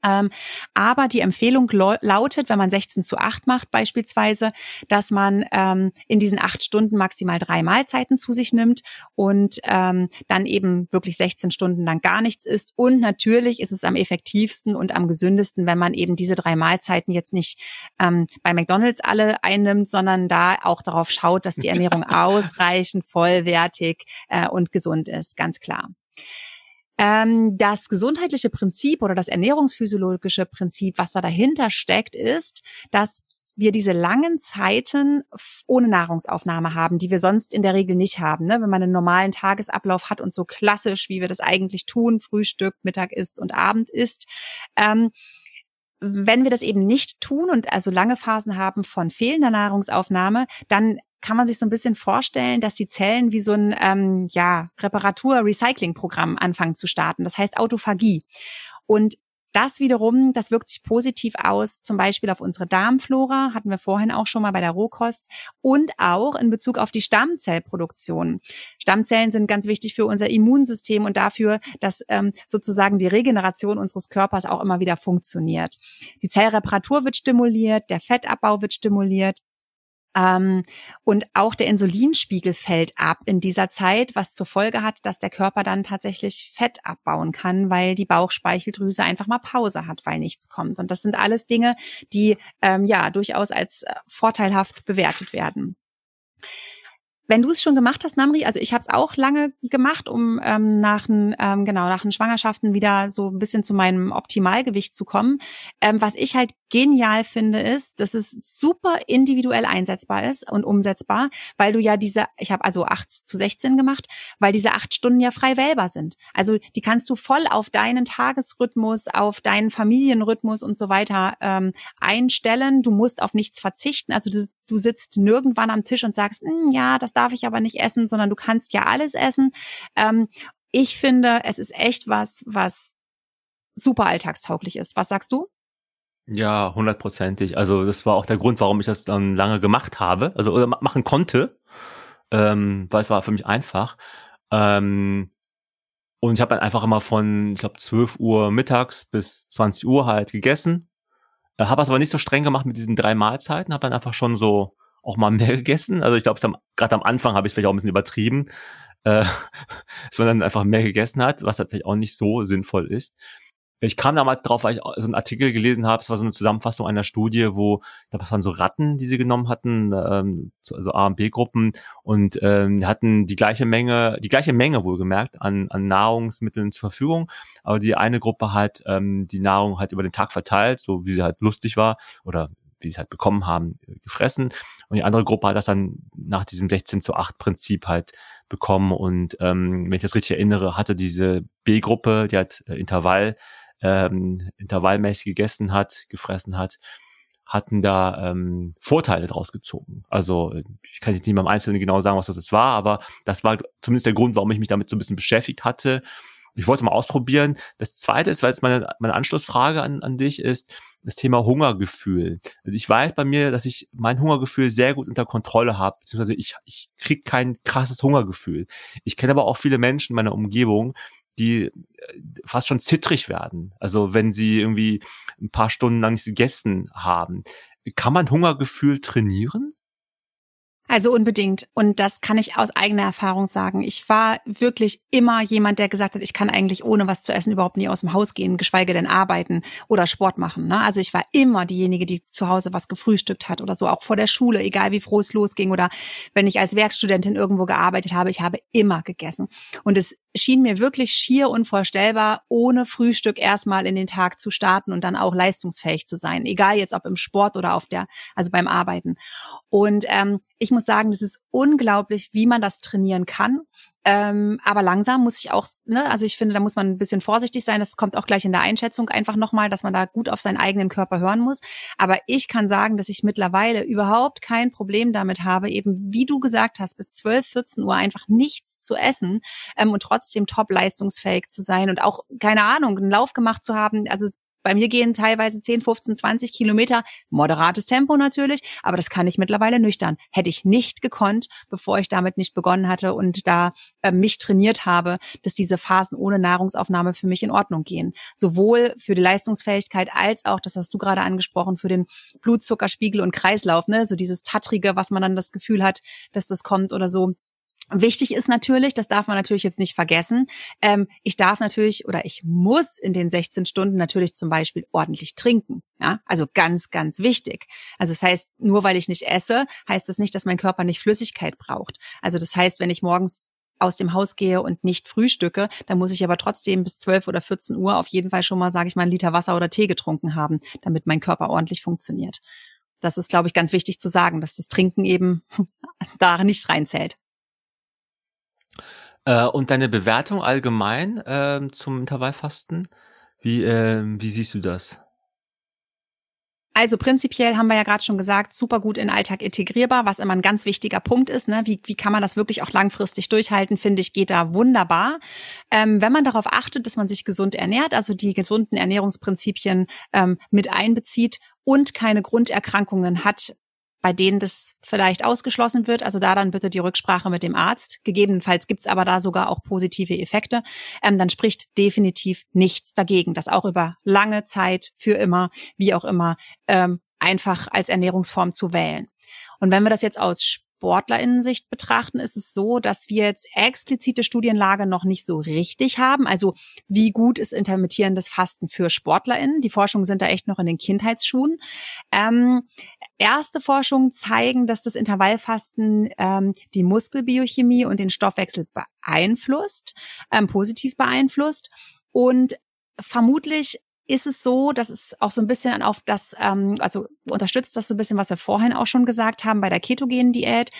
Ähm, aber die Empfehlung lautet, wenn man 16 zu 8 macht beispielsweise, dass man ähm, in diesen acht Stunden maximal drei Mahlzeiten zu sich nimmt und ähm, dann eben wirklich 16 Stunden lang gar nichts isst. Und natürlich ist es am effektivsten und am gesündesten, wenn man eben diese drei Mahlzeiten jetzt nicht ähm, bei McDonald's alle einnimmt, sondern da auch darauf schaut, dass die Ernährung ausreichend, vollwertig äh, und gesund ist, ganz klar. Ähm, das gesundheitliche Prinzip oder das ernährungsphysiologische Prinzip, was da dahinter steckt, ist, dass wir diese langen Zeiten ohne Nahrungsaufnahme haben, die wir sonst in der Regel nicht haben. Ne? Wenn man einen normalen Tagesablauf hat und so klassisch, wie wir das eigentlich tun, Frühstück, Mittag isst und Abend isst. Ähm, wenn wir das eben nicht tun und also lange Phasen haben von fehlender Nahrungsaufnahme, dann kann man sich so ein bisschen vorstellen, dass die Zellen wie so ein ähm, ja, Reparatur-Recycling-Programm anfangen zu starten. Das heißt Autophagie. Und das wiederum, das wirkt sich positiv aus, zum Beispiel auf unsere Darmflora, hatten wir vorhin auch schon mal bei der Rohkost, und auch in Bezug auf die Stammzellproduktion. Stammzellen sind ganz wichtig für unser Immunsystem und dafür, dass ähm, sozusagen die Regeneration unseres Körpers auch immer wieder funktioniert. Die Zellreparatur wird stimuliert, der Fettabbau wird stimuliert ähm, und auch der Insulinspiegel fällt ab in dieser Zeit, was zur Folge hat, dass der Körper dann tatsächlich Fett abbauen kann, weil die Bauchspeicheldrüse einfach mal Pause hat, weil nichts kommt. Und das sind alles Dinge, die ähm, ja durchaus als äh, vorteilhaft bewertet werden. Wenn du es schon gemacht hast, Namri, also ich habe es auch lange gemacht, um ähm, nach n, ähm, genau nach den Schwangerschaften wieder so ein bisschen zu meinem Optimalgewicht zu kommen. Ähm, was ich halt genial finde, ist, dass es super individuell einsetzbar ist und umsetzbar, weil du ja diese, ich habe also acht zu 16 gemacht, weil diese acht Stunden ja frei wählbar sind. Also die kannst du voll auf deinen Tagesrhythmus, auf deinen Familienrhythmus und so weiter ähm, einstellen. Du musst auf nichts verzichten. Also du, du sitzt nirgendwann am Tisch und sagst, hm, ja, das darf ich aber nicht essen, sondern du kannst ja alles essen. Ähm, ich finde, es ist echt was, was super alltagstauglich ist. Was sagst du? Ja, hundertprozentig. Also das war auch der Grund, warum ich das dann lange gemacht habe, also oder machen konnte, ähm, weil es war für mich einfach. Ähm, und ich habe dann einfach immer von, ich glaube, 12 Uhr mittags bis 20 Uhr halt gegessen. Äh, habe es aber nicht so streng gemacht mit diesen drei Mahlzeiten, habe dann einfach schon so auch mal mehr gegessen. Also ich glaube, gerade am Anfang habe ich vielleicht auch ein bisschen übertrieben, äh, dass man dann einfach mehr gegessen hat, was halt vielleicht auch nicht so sinnvoll ist. Ich kam damals drauf, weil ich so einen Artikel gelesen habe, es war so eine Zusammenfassung einer Studie, wo, das waren so Ratten, die sie genommen hatten, ähm, also A und B-Gruppen und ähm, hatten die gleiche Menge, die gleiche Menge wohlgemerkt an, an Nahrungsmitteln zur Verfügung, aber die eine Gruppe hat ähm, die Nahrung halt über den Tag verteilt, so wie sie halt lustig war oder wie sie es halt bekommen haben, gefressen. Und die andere Gruppe hat das dann nach diesem 16 zu 8 Prinzip halt bekommen. Und ähm, wenn ich das richtig erinnere, hatte diese B-Gruppe, die hat äh, Intervall, ähm, intervallmäßig gegessen hat, gefressen hat, hatten da ähm, Vorteile draus gezogen. Also ich kann jetzt nicht mal im Einzelnen genau sagen, was das jetzt war, aber das war zumindest der Grund, warum ich mich damit so ein bisschen beschäftigt hatte. Ich wollte mal ausprobieren. Das Zweite ist, weil es meine, meine Anschlussfrage an, an dich ist, das Thema Hungergefühl. Also ich weiß bei mir, dass ich mein Hungergefühl sehr gut unter Kontrolle habe, beziehungsweise ich, ich kriege kein krasses Hungergefühl. Ich kenne aber auch viele Menschen in meiner Umgebung, die äh, fast schon zittrig werden. Also wenn sie irgendwie ein paar Stunden lang nichts gegessen haben. Kann man Hungergefühl trainieren? Also unbedingt. Und das kann ich aus eigener Erfahrung sagen. Ich war wirklich immer jemand, der gesagt hat, ich kann eigentlich ohne was zu essen überhaupt nie aus dem Haus gehen, geschweige denn arbeiten oder Sport machen. Ne? Also ich war immer diejenige, die zu Hause was gefrühstückt hat oder so, auch vor der Schule, egal wie froh es losging oder wenn ich als Werkstudentin irgendwo gearbeitet habe, ich habe immer gegessen. Und es schien mir wirklich schier unvorstellbar, ohne Frühstück erstmal in den Tag zu starten und dann auch leistungsfähig zu sein, egal jetzt ob im Sport oder auf der, also beim Arbeiten. Und ähm, ich muss sagen, das ist unglaublich, wie man das trainieren kann. Ähm, aber langsam muss ich auch, ne, also ich finde, da muss man ein bisschen vorsichtig sein. Das kommt auch gleich in der Einschätzung einfach nochmal, dass man da gut auf seinen eigenen Körper hören muss. Aber ich kann sagen, dass ich mittlerweile überhaupt kein Problem damit habe, eben wie du gesagt hast, bis 12, 14 Uhr einfach nichts zu essen ähm, und trotzdem top leistungsfähig zu sein und auch, keine Ahnung, einen Lauf gemacht zu haben. Also bei mir gehen teilweise 10, 15, 20 Kilometer, moderates Tempo natürlich, aber das kann ich mittlerweile nüchtern. Hätte ich nicht gekonnt, bevor ich damit nicht begonnen hatte und da äh, mich trainiert habe, dass diese Phasen ohne Nahrungsaufnahme für mich in Ordnung gehen. Sowohl für die Leistungsfähigkeit als auch, das hast du gerade angesprochen, für den Blutzuckerspiegel und Kreislauf, ne? so dieses Tattrige, was man dann das Gefühl hat, dass das kommt oder so. Wichtig ist natürlich, das darf man natürlich jetzt nicht vergessen, ähm, ich darf natürlich oder ich muss in den 16 Stunden natürlich zum Beispiel ordentlich trinken. Ja, also ganz, ganz wichtig. Also das heißt, nur weil ich nicht esse, heißt das nicht, dass mein Körper nicht Flüssigkeit braucht. Also das heißt, wenn ich morgens aus dem Haus gehe und nicht frühstücke, dann muss ich aber trotzdem bis 12 oder 14 Uhr auf jeden Fall schon mal, sage ich mal, einen Liter Wasser oder Tee getrunken haben, damit mein Körper ordentlich funktioniert. Das ist, glaube ich, ganz wichtig zu sagen, dass das Trinken eben da nicht reinzählt. Äh, und deine Bewertung allgemein äh, zum Intervallfasten, wie, äh, wie siehst du das? Also prinzipiell haben wir ja gerade schon gesagt, super gut in Alltag integrierbar, was immer ein ganz wichtiger Punkt ist. Ne? Wie, wie kann man das wirklich auch langfristig durchhalten, finde ich, geht da wunderbar. Ähm, wenn man darauf achtet, dass man sich gesund ernährt, also die gesunden Ernährungsprinzipien ähm, mit einbezieht und keine Grunderkrankungen hat, bei denen das vielleicht ausgeschlossen wird. Also da dann bitte die Rücksprache mit dem Arzt. Gegebenenfalls gibt's aber da sogar auch positive Effekte. Ähm, dann spricht definitiv nichts dagegen, das auch über lange Zeit, für immer, wie auch immer, ähm, einfach als Ernährungsform zu wählen. Und wenn wir das jetzt aus Sportlerinnensicht betrachten, ist es so, dass wir jetzt explizite Studienlage noch nicht so richtig haben. Also wie gut ist intermittierendes Fasten für SportlerInnen? Die Forschungen sind da echt noch in den Kindheitsschuhen. Ähm, erste Forschungen zeigen, dass das Intervallfasten ähm, die Muskelbiochemie und den Stoffwechsel beeinflusst, ähm, positiv beeinflusst. Und vermutlich ist es so, dass es auch so ein bisschen auf das, ähm, also unterstützt das so ein bisschen, was wir vorhin auch schon gesagt haben bei der ketogenen Diät.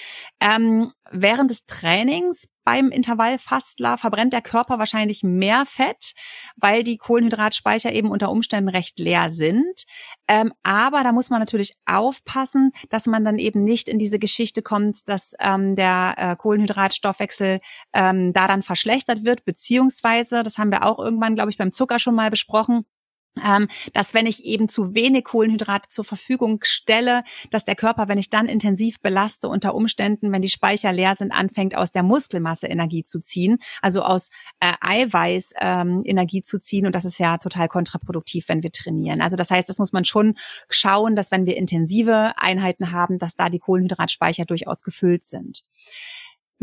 Ähm, während des Trainings beim Intervallfastler verbrennt der Körper wahrscheinlich mehr Fett, weil die Kohlenhydratspeicher eben unter Umständen recht leer sind. Ähm, aber da muss man natürlich aufpassen, dass man dann eben nicht in diese Geschichte kommt, dass ähm, der äh, Kohlenhydratstoffwechsel ähm, da dann verschlechtert wird, beziehungsweise, das haben wir auch irgendwann, glaube ich, beim Zucker schon mal besprochen, ähm, dass wenn ich eben zu wenig Kohlenhydrate zur Verfügung stelle, dass der Körper, wenn ich dann intensiv belaste, unter Umständen, wenn die Speicher leer sind, anfängt aus der Muskelmasse Energie zu ziehen, also aus äh, Eiweiß ähm, Energie zu ziehen. Und das ist ja total kontraproduktiv, wenn wir trainieren. Also das heißt, das muss man schon schauen, dass wenn wir intensive Einheiten haben, dass da die Kohlenhydratspeicher durchaus gefüllt sind.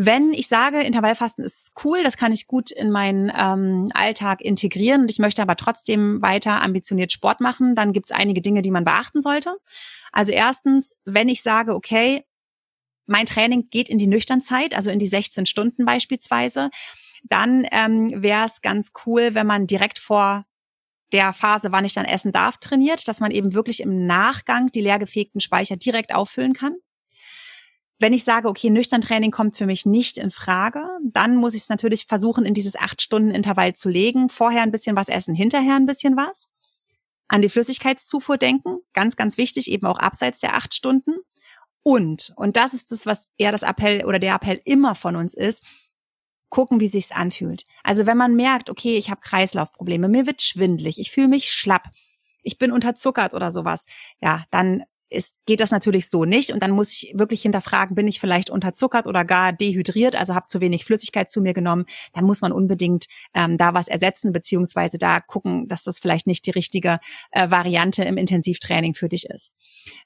Wenn ich sage, Intervallfasten ist cool, das kann ich gut in meinen ähm, Alltag integrieren und ich möchte aber trotzdem weiter ambitioniert Sport machen, dann gibt es einige Dinge, die man beachten sollte. Also erstens, wenn ich sage, okay, mein Training geht in die Nüchternzeit, also in die 16 Stunden beispielsweise, dann ähm, wäre es ganz cool, wenn man direkt vor der Phase, wann ich dann essen darf, trainiert, dass man eben wirklich im Nachgang die leergefegten Speicher direkt auffüllen kann. Wenn ich sage, okay, nüchtern Training kommt für mich nicht in Frage, dann muss ich es natürlich versuchen, in dieses acht Stunden Intervall zu legen. Vorher ein bisschen was essen, hinterher ein bisschen was. An die Flüssigkeitszufuhr denken, ganz, ganz wichtig, eben auch abseits der acht Stunden. Und, und das ist das, was eher das Appell oder der Appell immer von uns ist, gucken, wie sich's anfühlt. Also wenn man merkt, okay, ich habe Kreislaufprobleme, mir wird schwindlig, ich fühle mich schlapp, ich bin unterzuckert oder sowas, ja, dann ist, geht das natürlich so nicht. Und dann muss ich wirklich hinterfragen, bin ich vielleicht unterzuckert oder gar dehydriert, also habe zu wenig Flüssigkeit zu mir genommen. Dann muss man unbedingt ähm, da was ersetzen, beziehungsweise da gucken, dass das vielleicht nicht die richtige äh, Variante im Intensivtraining für dich ist.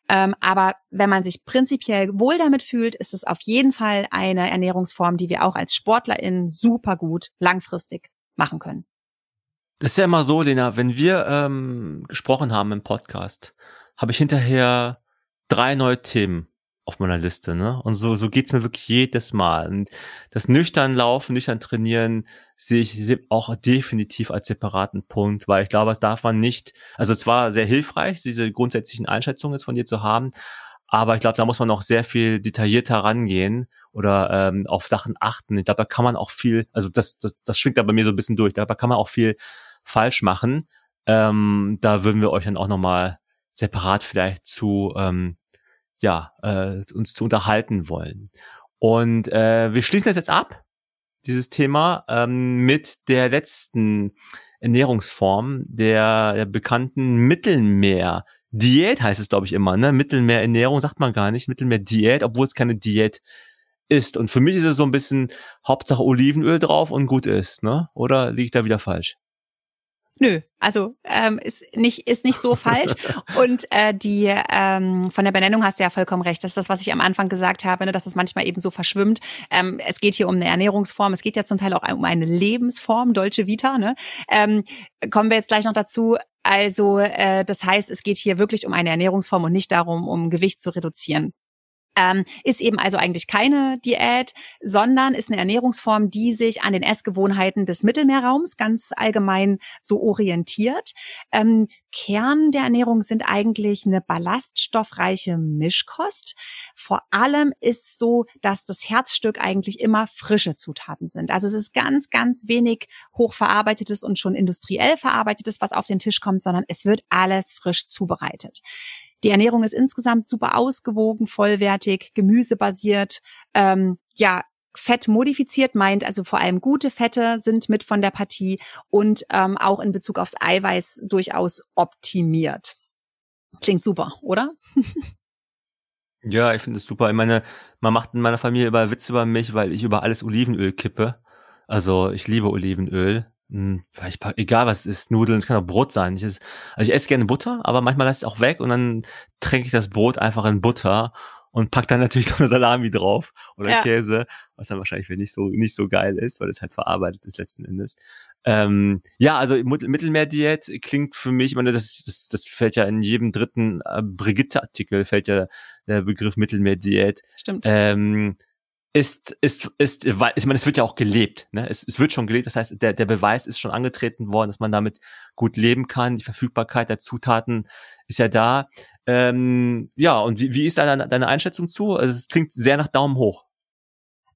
Ähm, aber wenn man sich prinzipiell wohl damit fühlt, ist es auf jeden Fall eine Ernährungsform, die wir auch als SportlerInnen super gut langfristig machen können. Das ist ja immer so, Lena, wenn wir ähm, gesprochen haben im Podcast, habe ich hinterher drei neue Themen auf meiner Liste, ne? Und so, so geht's mir wirklich jedes Mal. Und das nüchtern Laufen, nüchtern Trainieren sehe ich auch definitiv als separaten Punkt, weil ich glaube, das darf man nicht, also es war sehr hilfreich, diese grundsätzlichen Einschätzungen jetzt von dir zu haben, aber ich glaube, da muss man noch sehr viel detaillierter rangehen oder ähm, auf Sachen achten. Ich glaube, da kann man auch viel, also das, das, das schwingt da bei mir so ein bisschen durch, da kann man auch viel falsch machen. Ähm, da würden wir euch dann auch nochmal separat vielleicht zu, ähm, ja, äh, uns zu unterhalten wollen. Und äh, wir schließen das jetzt ab, dieses Thema, ähm, mit der letzten Ernährungsform der, der bekannten Mittelmeer. Diät heißt es, glaube ich, immer, ne? Mittelmeerernährung sagt man gar nicht, Mittelmeerdiät, obwohl es keine Diät ist. Und für mich ist es so ein bisschen Hauptsache Olivenöl drauf und gut ist, ne? Oder liege ich da wieder falsch? Nö, also ähm, ist nicht ist nicht so falsch. Und äh, die ähm, von der Benennung hast du ja vollkommen recht. Das ist das, was ich am Anfang gesagt habe, ne, dass es manchmal eben so verschwimmt. Ähm, es geht hier um eine Ernährungsform. Es geht ja zum Teil auch um eine Lebensform, Dolce Vita. Ne? Ähm, kommen wir jetzt gleich noch dazu. Also äh, das heißt, es geht hier wirklich um eine Ernährungsform und nicht darum, um Gewicht zu reduzieren. Ähm, ist eben also eigentlich keine Diät, sondern ist eine Ernährungsform, die sich an den Essgewohnheiten des Mittelmeerraums ganz allgemein so orientiert. Ähm, Kern der Ernährung sind eigentlich eine ballaststoffreiche Mischkost. Vor allem ist so, dass das Herzstück eigentlich immer frische Zutaten sind. Also es ist ganz, ganz wenig hochverarbeitetes und schon industriell verarbeitetes, was auf den Tisch kommt, sondern es wird alles frisch zubereitet. Die Ernährung ist insgesamt super ausgewogen, vollwertig, gemüsebasiert, ähm, ja, Fett modifiziert meint, also vor allem gute Fette sind mit von der Partie und ähm, auch in Bezug aufs Eiweiß durchaus optimiert. Klingt super, oder? ja, ich finde es super. Ich meine, man macht in meiner Familie über Witze über mich, weil ich über alles Olivenöl kippe. Also ich liebe Olivenöl. Hm, ich pack, egal was es ist, Nudeln, es kann auch Brot sein. Ich, also ich esse gerne Butter, aber manchmal lasse ich es auch weg und dann tränke ich das Brot einfach in Butter und pack dann natürlich noch eine Salami drauf oder ja. Käse, was dann wahrscheinlich nicht so nicht so geil ist, weil es halt verarbeitet ist letzten Endes. Ähm, ja, also Mittelmeerdiät klingt für mich, ich meine, das, das, das fällt ja in jedem dritten äh, Brigitte-Artikel fällt ja der Begriff Mittelmeerdiät. Stimmt. Ähm, ist, ist, ist, weil, ich meine, es wird ja auch gelebt, ne? Es, es wird schon gelebt, das heißt, der, der Beweis ist schon angetreten worden, dass man damit gut leben kann. Die Verfügbarkeit der Zutaten ist ja da. Ähm, ja, und wie, wie ist da deine, deine Einschätzung zu? Also es klingt sehr nach Daumen hoch.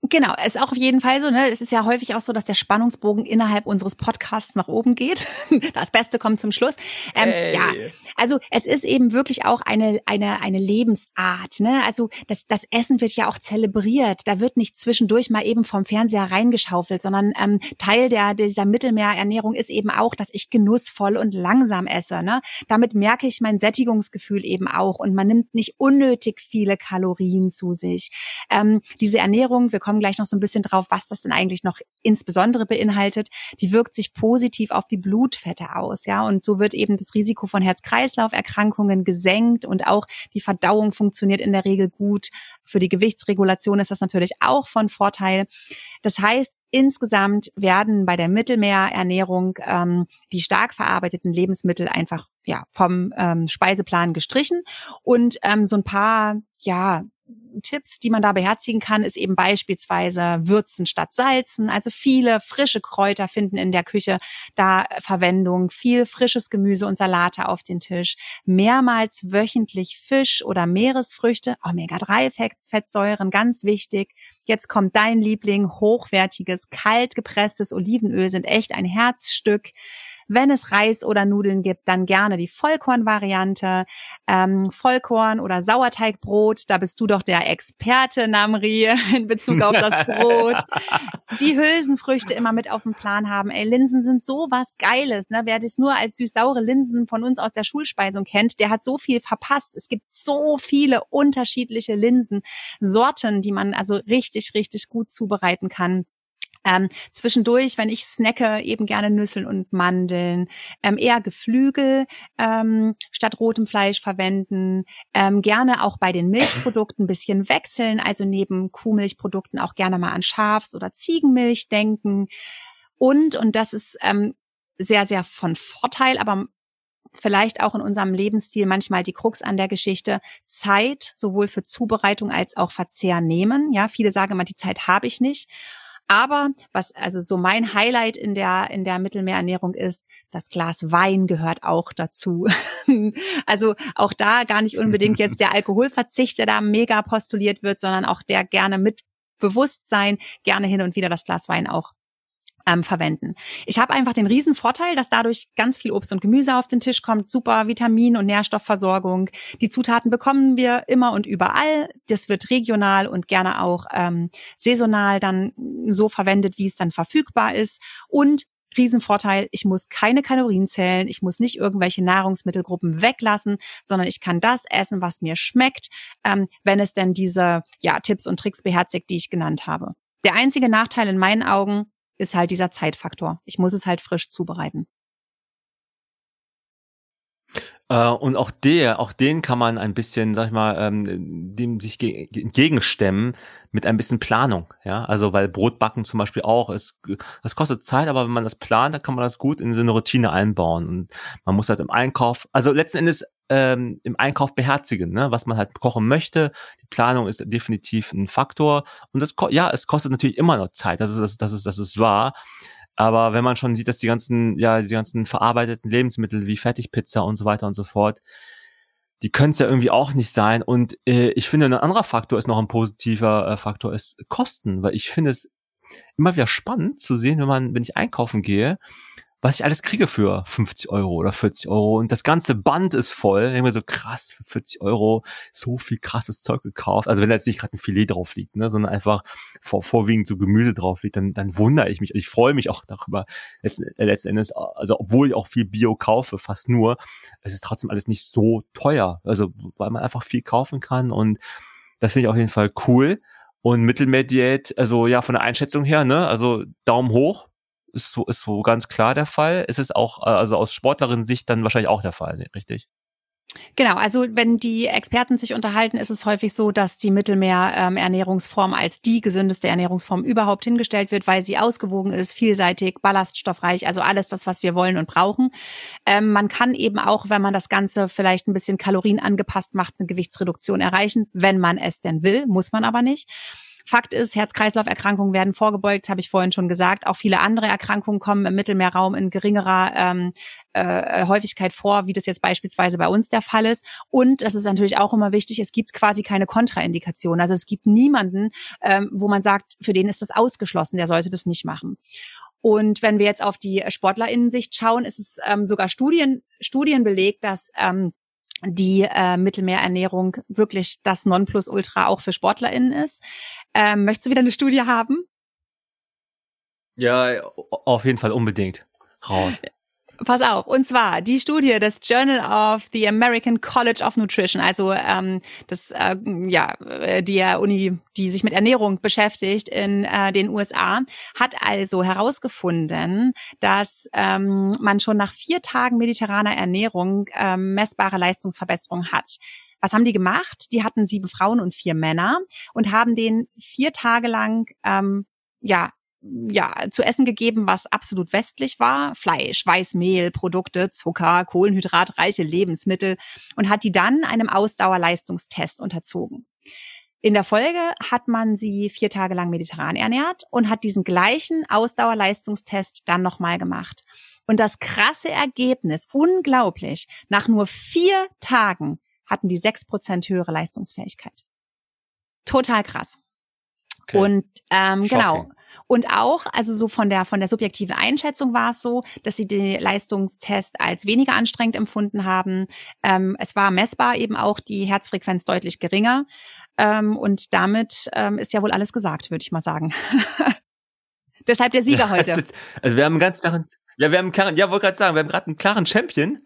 Genau, ist auch auf jeden Fall so. Ne? Es ist ja häufig auch so, dass der Spannungsbogen innerhalb unseres Podcasts nach oben geht. Das Beste kommt zum Schluss. Ähm, hey. Ja, also es ist eben wirklich auch eine eine eine Lebensart. Ne? Also das das Essen wird ja auch zelebriert. Da wird nicht zwischendurch mal eben vom Fernseher reingeschaufelt, sondern ähm, Teil der dieser Mittelmeerernährung ist eben auch, dass ich genussvoll und langsam esse. Ne? Damit merke ich mein Sättigungsgefühl eben auch und man nimmt nicht unnötig viele Kalorien zu sich. Ähm, diese Ernährung, wir kommen gleich noch so ein bisschen drauf, was das denn eigentlich noch insbesondere beinhaltet. Die wirkt sich positiv auf die Blutfette aus, ja. Und so wird eben das Risiko von Herz-Kreislauf-Erkrankungen gesenkt und auch die Verdauung funktioniert in der Regel gut. Für die Gewichtsregulation ist das natürlich auch von Vorteil. Das heißt, insgesamt werden bei der Mittelmeerernährung ähm, die stark verarbeiteten Lebensmittel einfach ja vom ähm, Speiseplan gestrichen. Und ähm, so ein paar ja Tipps, die man da beherzigen kann, ist eben beispielsweise Würzen statt Salzen. Also viele frische Kräuter finden in der Küche da Verwendung, viel frisches Gemüse und Salate auf den Tisch, mehrmals wöchentlich Fisch oder Meeresfrüchte, Omega-3-Fettsäuren, ganz wichtig. Jetzt kommt dein Liebling, hochwertiges, kalt gepresstes Olivenöl sind echt ein Herzstück Wenn es Reis oder Nudeln gibt, dann gerne die Vollkorn-Variante, ähm, Vollkorn oder Sauerteigbrot. Da bist du doch der Experte, Namri, in Bezug auf das Brot. Die Hülsenfrüchte immer mit auf dem Plan haben. Ey, Linsen sind so was Geiles. Ne? Wer das nur als süß-saure Linsen von uns aus der Schulspeisung kennt, der hat so viel verpasst. Es gibt so viele unterschiedliche Linsensorten, die man also richtig, richtig gut zubereiten kann. Ähm, zwischendurch, wenn ich snacke, eben gerne Nüsseln und Mandeln, ähm, eher Geflügel ähm, statt rotem Fleisch verwenden, ähm, gerne auch bei den Milchprodukten ein bisschen wechseln, also neben Kuhmilchprodukten auch gerne mal an Schafs- oder Ziegenmilch denken. Und, und das ist ähm, sehr, sehr von Vorteil, aber vielleicht auch in unserem Lebensstil manchmal die Krux an der Geschichte, Zeit sowohl für Zubereitung als auch Verzehr nehmen. Ja, viele sagen immer, die Zeit habe ich nicht. Aber was also so mein Highlight in der in der Mittelmeerernährung ist, das Glas Wein gehört auch dazu. also auch da gar nicht unbedingt jetzt der Alkoholverzicht, der da mega postuliert wird, sondern auch der gerne mit Bewusstsein gerne hin und wieder das Glas Wein auch ähm, verwenden. Ich habe einfach den riesen Vorteil, dass dadurch ganz viel Obst und Gemüse auf den Tisch kommt, super Vitamin- und Nährstoffversorgung. Die Zutaten bekommen wir immer und überall. Das wird regional und gerne auch ähm, saisonal dann so verwendet, wie es dann verfügbar ist. Und Riesenvorteil, ich muss keine Kalorien zählen, ich muss nicht irgendwelche Nahrungsmittelgruppen weglassen, sondern ich kann das essen, was mir schmeckt, ähm, wenn es denn diese ja, Tipps und Tricks beherzigt, die ich genannt habe. Der einzige Nachteil in meinen Augen, ist halt dieser Zeitfaktor. Ich muss es halt frisch zubereiten. Äh, und auch der, auch den kann man ein bisschen, sag ich mal, ähm, dem sich entgegenstemmen mit ein bisschen Planung, ja. Also weil Brotbacken zum Beispiel auch, es, es kostet Zeit, aber wenn man das plant, dann kann man das gut in so eine Routine einbauen. Und man muss halt im Einkauf, also letzten Endes ähm, im Einkauf beherzigen, ne? was man halt kochen möchte. Die Planung ist definitiv ein Faktor. Und das, ja, es kostet natürlich immer noch Zeit. Das ist, das, das ist, das ist wahr. Aber wenn man schon sieht, dass die ganzen, ja, die ganzen verarbeiteten Lebensmittel wie Fertigpizza und so weiter und so fort, die können es ja irgendwie auch nicht sein. Und äh, ich finde, ein anderer Faktor ist noch ein positiver äh, Faktor, ist Kosten, weil ich finde es immer wieder spannend zu sehen, wenn man, wenn ich einkaufen gehe, was ich alles kriege für 50 Euro oder 40 Euro und das ganze Band ist voll. Mir so krass, für 40 Euro so viel krasses Zeug gekauft. Also wenn da jetzt nicht gerade ein Filet drauf liegt, ne, sondern einfach vor, vorwiegend so Gemüse drauf liegt, dann, dann wundere ich mich. Ich freue mich auch darüber. Letzten, äh, letzten Endes, also obwohl ich auch viel Bio kaufe, fast nur, es ist trotzdem alles nicht so teuer. Also weil man einfach viel kaufen kann und das finde ich auf jeden Fall cool. Und Mittelmeerdiät, also ja, von der Einschätzung her, ne, also Daumen hoch, ist so, ist so ganz klar der Fall. Ist es auch, äh, also aus Sportlerin-Sicht dann wahrscheinlich auch der Fall, richtig? Genau, also wenn die Experten sich unterhalten, ist es häufig so, dass die Mittelmeer-Ernährungsform ähm, als die gesündeste Ernährungsform überhaupt hingestellt wird, weil sie ausgewogen ist, vielseitig, ballaststoffreich, also alles das, was wir wollen und brauchen. Ähm, man kann eben auch, wenn man das Ganze vielleicht ein bisschen kalorienangepasst macht, eine Gewichtsreduktion erreichen, wenn man es denn will, muss man aber nicht. Fakt ist, Herz-Kreislauf-Erkrankungen werden vorgebeugt, habe ich vorhin schon gesagt. Auch viele andere Erkrankungen kommen im Mittelmeerraum in geringerer ähm, äh, Häufigkeit vor, wie das jetzt beispielsweise bei uns der Fall ist. Und das ist natürlich auch immer wichtig, es gibt quasi keine Kontraindikation. Also es gibt niemanden, ähm, wo man sagt, für den ist das ausgeschlossen, der sollte das nicht machen. Und wenn wir jetzt auf die SportlerInnen-Sicht schauen, ist es ähm, sogar Studien, Studien belegt, dass ähm, die äh, Mittelmeerernährung wirklich das Nonplusultra auch für SportlerInnen ist. Ähm, möchtest du wieder eine Studie haben? Ja, auf jeden Fall unbedingt. Raus. Pass auf, und zwar die Studie des Journal of the American College of Nutrition, also ähm, das äh, ja die Uni, die sich mit Ernährung beschäftigt in äh, den USA, hat also herausgefunden, dass ähm, man schon nach vier Tagen mediterraner Ernährung ähm, messbare Leistungsverbesserung hat. Was haben die gemacht? Die hatten sieben Frauen und vier Männer und haben den vier Tage lang ähm, ja ja, zu essen gegeben, was absolut westlich war. Fleisch, Weißmehl, Produkte, Zucker, kohlenhydratreiche Lebensmittel und hat die dann einem Ausdauerleistungstest unterzogen. In der Folge hat man sie vier Tage lang mediterran ernährt und hat diesen gleichen Ausdauerleistungstest dann nochmal gemacht. Und das krasse Ergebnis, unglaublich, nach nur vier Tagen hatten die sechs Prozent höhere Leistungsfähigkeit. Total krass. Okay. Und ähm, genau. Und auch, also so von der von der subjektiven Einschätzung war es so, dass sie den Leistungstest als weniger anstrengend empfunden haben. Ähm, es war messbar eben auch die Herzfrequenz deutlich geringer. Ähm, und damit ähm, ist ja wohl alles gesagt, würde ich mal sagen. Deshalb der Sieger heute. also wir haben einen ganz klaren, ja, wir haben einen klaren, ja, wollte gerade sagen, wir haben gerade einen klaren Champion.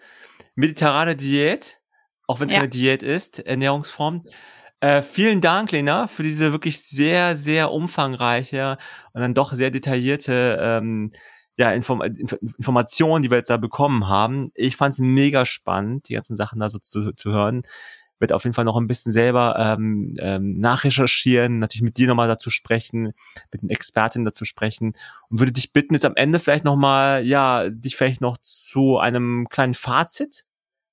Mediterrane Diät, auch wenn es ja. keine Diät ist, Ernährungsform. Äh, vielen Dank, Lena, für diese wirklich sehr, sehr umfangreiche und dann doch sehr detaillierte ähm, ja, Inform Informationen, die wir jetzt da bekommen haben. Ich fand es mega spannend, die ganzen Sachen da so zu, zu hören. Wird auf jeden Fall noch ein bisschen selber ähm, ähm, nachrecherchieren, natürlich mit dir nochmal dazu sprechen, mit den Expertinnen dazu sprechen und würde dich bitten, jetzt am Ende vielleicht nochmal, ja, dich vielleicht noch zu einem kleinen Fazit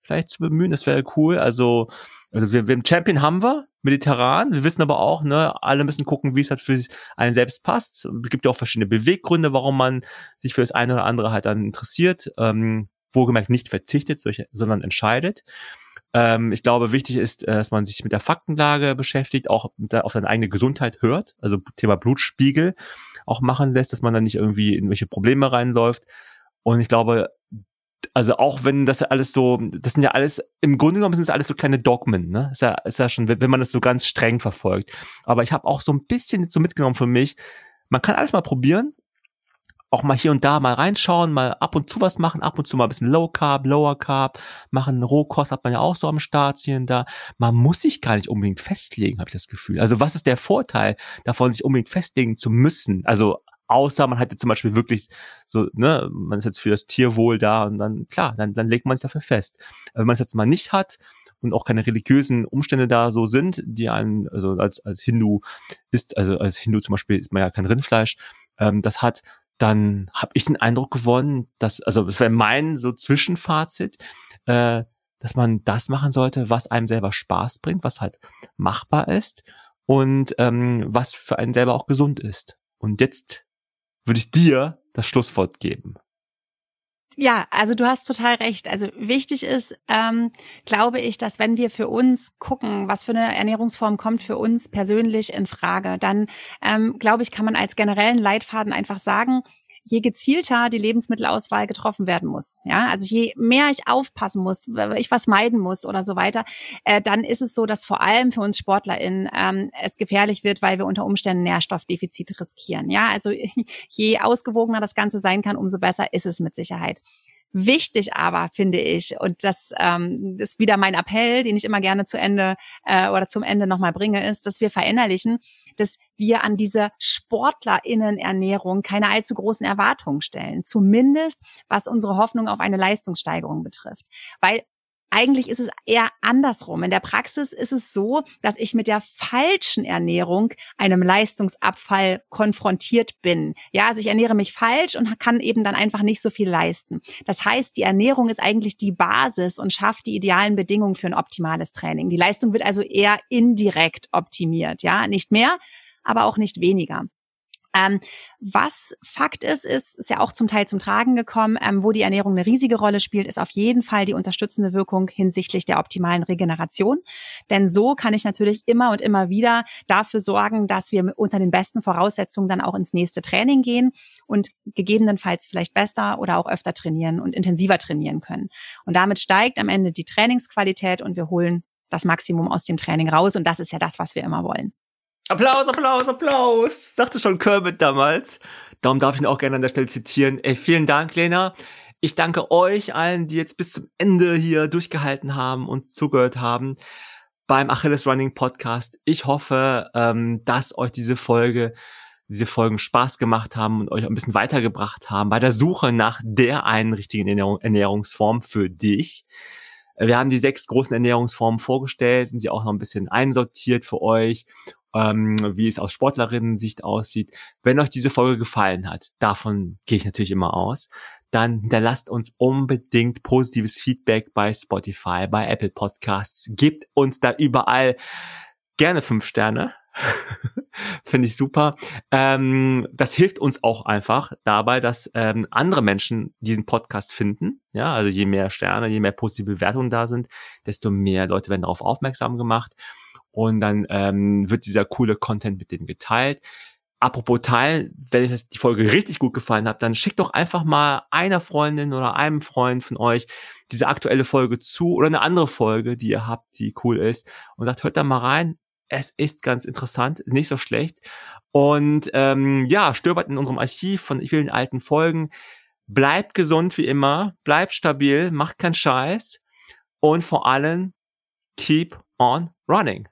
vielleicht zu bemühen. Das wäre cool. Also, also wir, wir im Champion haben wir, mediterran. Wir wissen aber auch, ne, alle müssen gucken, wie es halt für einen selbst passt. Es gibt ja auch verschiedene Beweggründe, warum man sich für das eine oder andere halt dann interessiert. Ähm, wohlgemerkt nicht verzichtet, sondern entscheidet. Ähm, ich glaube, wichtig ist, äh, dass man sich mit der Faktenlage beschäftigt, auch auf seine eigene Gesundheit hört, also Thema Blutspiegel auch machen lässt, dass man dann nicht irgendwie in welche Probleme reinläuft. Und ich glaube, also auch wenn das alles so, das sind ja alles, im Grunde genommen sind das alles so kleine Dogmen, ne? Ist ja, ist ja schon, wenn man das so ganz streng verfolgt. Aber ich habe auch so ein bisschen so mitgenommen für mich, man kann alles mal probieren, auch mal hier und da mal reinschauen, mal ab und zu was machen, ab und zu mal ein bisschen Low Carb, Lower Carb machen, Rohkost hat man ja auch so am Start hier und da. Man muss sich gar nicht unbedingt festlegen, habe ich das Gefühl. Also was ist der Vorteil davon, sich unbedingt festlegen zu müssen? Also Außer man hat jetzt zum Beispiel wirklich so, ne, man ist jetzt für das Tierwohl da und dann, klar, dann, dann legt man es dafür fest. Aber wenn man es jetzt mal nicht hat und auch keine religiösen Umstände da so sind, die einen, also als, als Hindu ist, also als Hindu zum Beispiel ist man ja kein Rindfleisch, ähm, das hat, dann habe ich den Eindruck gewonnen, dass, also das wäre mein so Zwischenfazit, äh, dass man das machen sollte, was einem selber Spaß bringt, was halt machbar ist und ähm, was für einen selber auch gesund ist. Und jetzt würde ich dir das Schlusswort geben. Ja, also du hast total recht. Also wichtig ist, ähm, glaube ich, dass wenn wir für uns gucken, was für eine Ernährungsform kommt für uns persönlich in Frage, dann ähm, glaube ich, kann man als generellen Leitfaden einfach sagen, je gezielter die Lebensmittelauswahl getroffen werden muss. Ja, also je mehr ich aufpassen muss, ich was meiden muss oder so weiter, äh, dann ist es so, dass vor allem für uns SportlerInnen ähm, es gefährlich wird, weil wir unter Umständen Nährstoffdefizite riskieren. Ja, also je ausgewogener das Ganze sein kann, umso besser ist es mit Sicherheit. Wichtig aber finde ich, und das ähm, ist wieder mein Appell, den ich immer gerne zu Ende äh, oder zum Ende nochmal bringe, ist, dass wir verinnerlichen, dass wir an diese SportlerInnen-Ernährung keine allzu großen Erwartungen stellen. Zumindest was unsere Hoffnung auf eine Leistungssteigerung betrifft. Weil eigentlich ist es eher andersrum. In der Praxis ist es so, dass ich mit der falschen Ernährung, einem Leistungsabfall konfrontiert bin. Ja, also ich ernähre mich falsch und kann eben dann einfach nicht so viel leisten. Das heißt, die Ernährung ist eigentlich die Basis und schafft die idealen Bedingungen für ein optimales Training. Die Leistung wird also eher indirekt optimiert. Ja, nicht mehr, aber auch nicht weniger. Ähm, was Fakt ist, ist, ist ja auch zum Teil zum Tragen gekommen, ähm, wo die Ernährung eine riesige Rolle spielt, ist auf jeden Fall die unterstützende Wirkung hinsichtlich der optimalen Regeneration. Denn so kann ich natürlich immer und immer wieder dafür sorgen, dass wir unter den besten Voraussetzungen dann auch ins nächste Training gehen und gegebenenfalls vielleicht besser oder auch öfter trainieren und intensiver trainieren können. Und damit steigt am Ende die Trainingsqualität und wir holen das Maximum aus dem Training raus. Und das ist ja das, was wir immer wollen. Applaus, Applaus, Applaus. Sagte schon Kermit damals. Darum darf ich ihn auch gerne an der Stelle zitieren. Ey, vielen Dank, Lena. Ich danke euch allen, die jetzt bis zum Ende hier durchgehalten haben und zugehört haben beim Achilles Running Podcast. Ich hoffe, ähm, dass euch diese Folge, diese Folgen Spaß gemacht haben und euch ein bisschen weitergebracht haben bei der Suche nach der einen richtigen Ernährung, Ernährungsform für dich. Wir haben die sechs großen Ernährungsformen vorgestellt und sie auch noch ein bisschen einsortiert für euch ähm, wie es aus Sportlerinnen-Sicht aussieht. Wenn euch diese Folge gefallen hat, davon gehe ich natürlich immer aus, dann hinterlasst uns unbedingt positives Feedback bei Spotify, bei Apple Podcasts. Gebt uns da überall gerne fünf Sterne. Finde ich super. Ähm, das hilft uns auch einfach dabei, dass ähm, andere Menschen diesen Podcast finden. Ja, also je mehr Sterne, je mehr positive Bewertungen da sind, desto mehr Leute werden darauf aufmerksam gemacht. Und dann ähm, wird dieser coole Content mit denen geteilt. Apropos teilen, wenn euch die Folge richtig gut gefallen hat, dann schickt doch einfach mal einer Freundin oder einem Freund von euch diese aktuelle Folge zu oder eine andere Folge, die ihr habt, die cool ist und sagt, hört da mal rein. Es ist ganz interessant, nicht so schlecht. Und ähm, ja, stöbert in unserem Archiv von vielen alten Folgen. Bleibt gesund wie immer, bleibt stabil, macht keinen Scheiß und vor allem keep on running.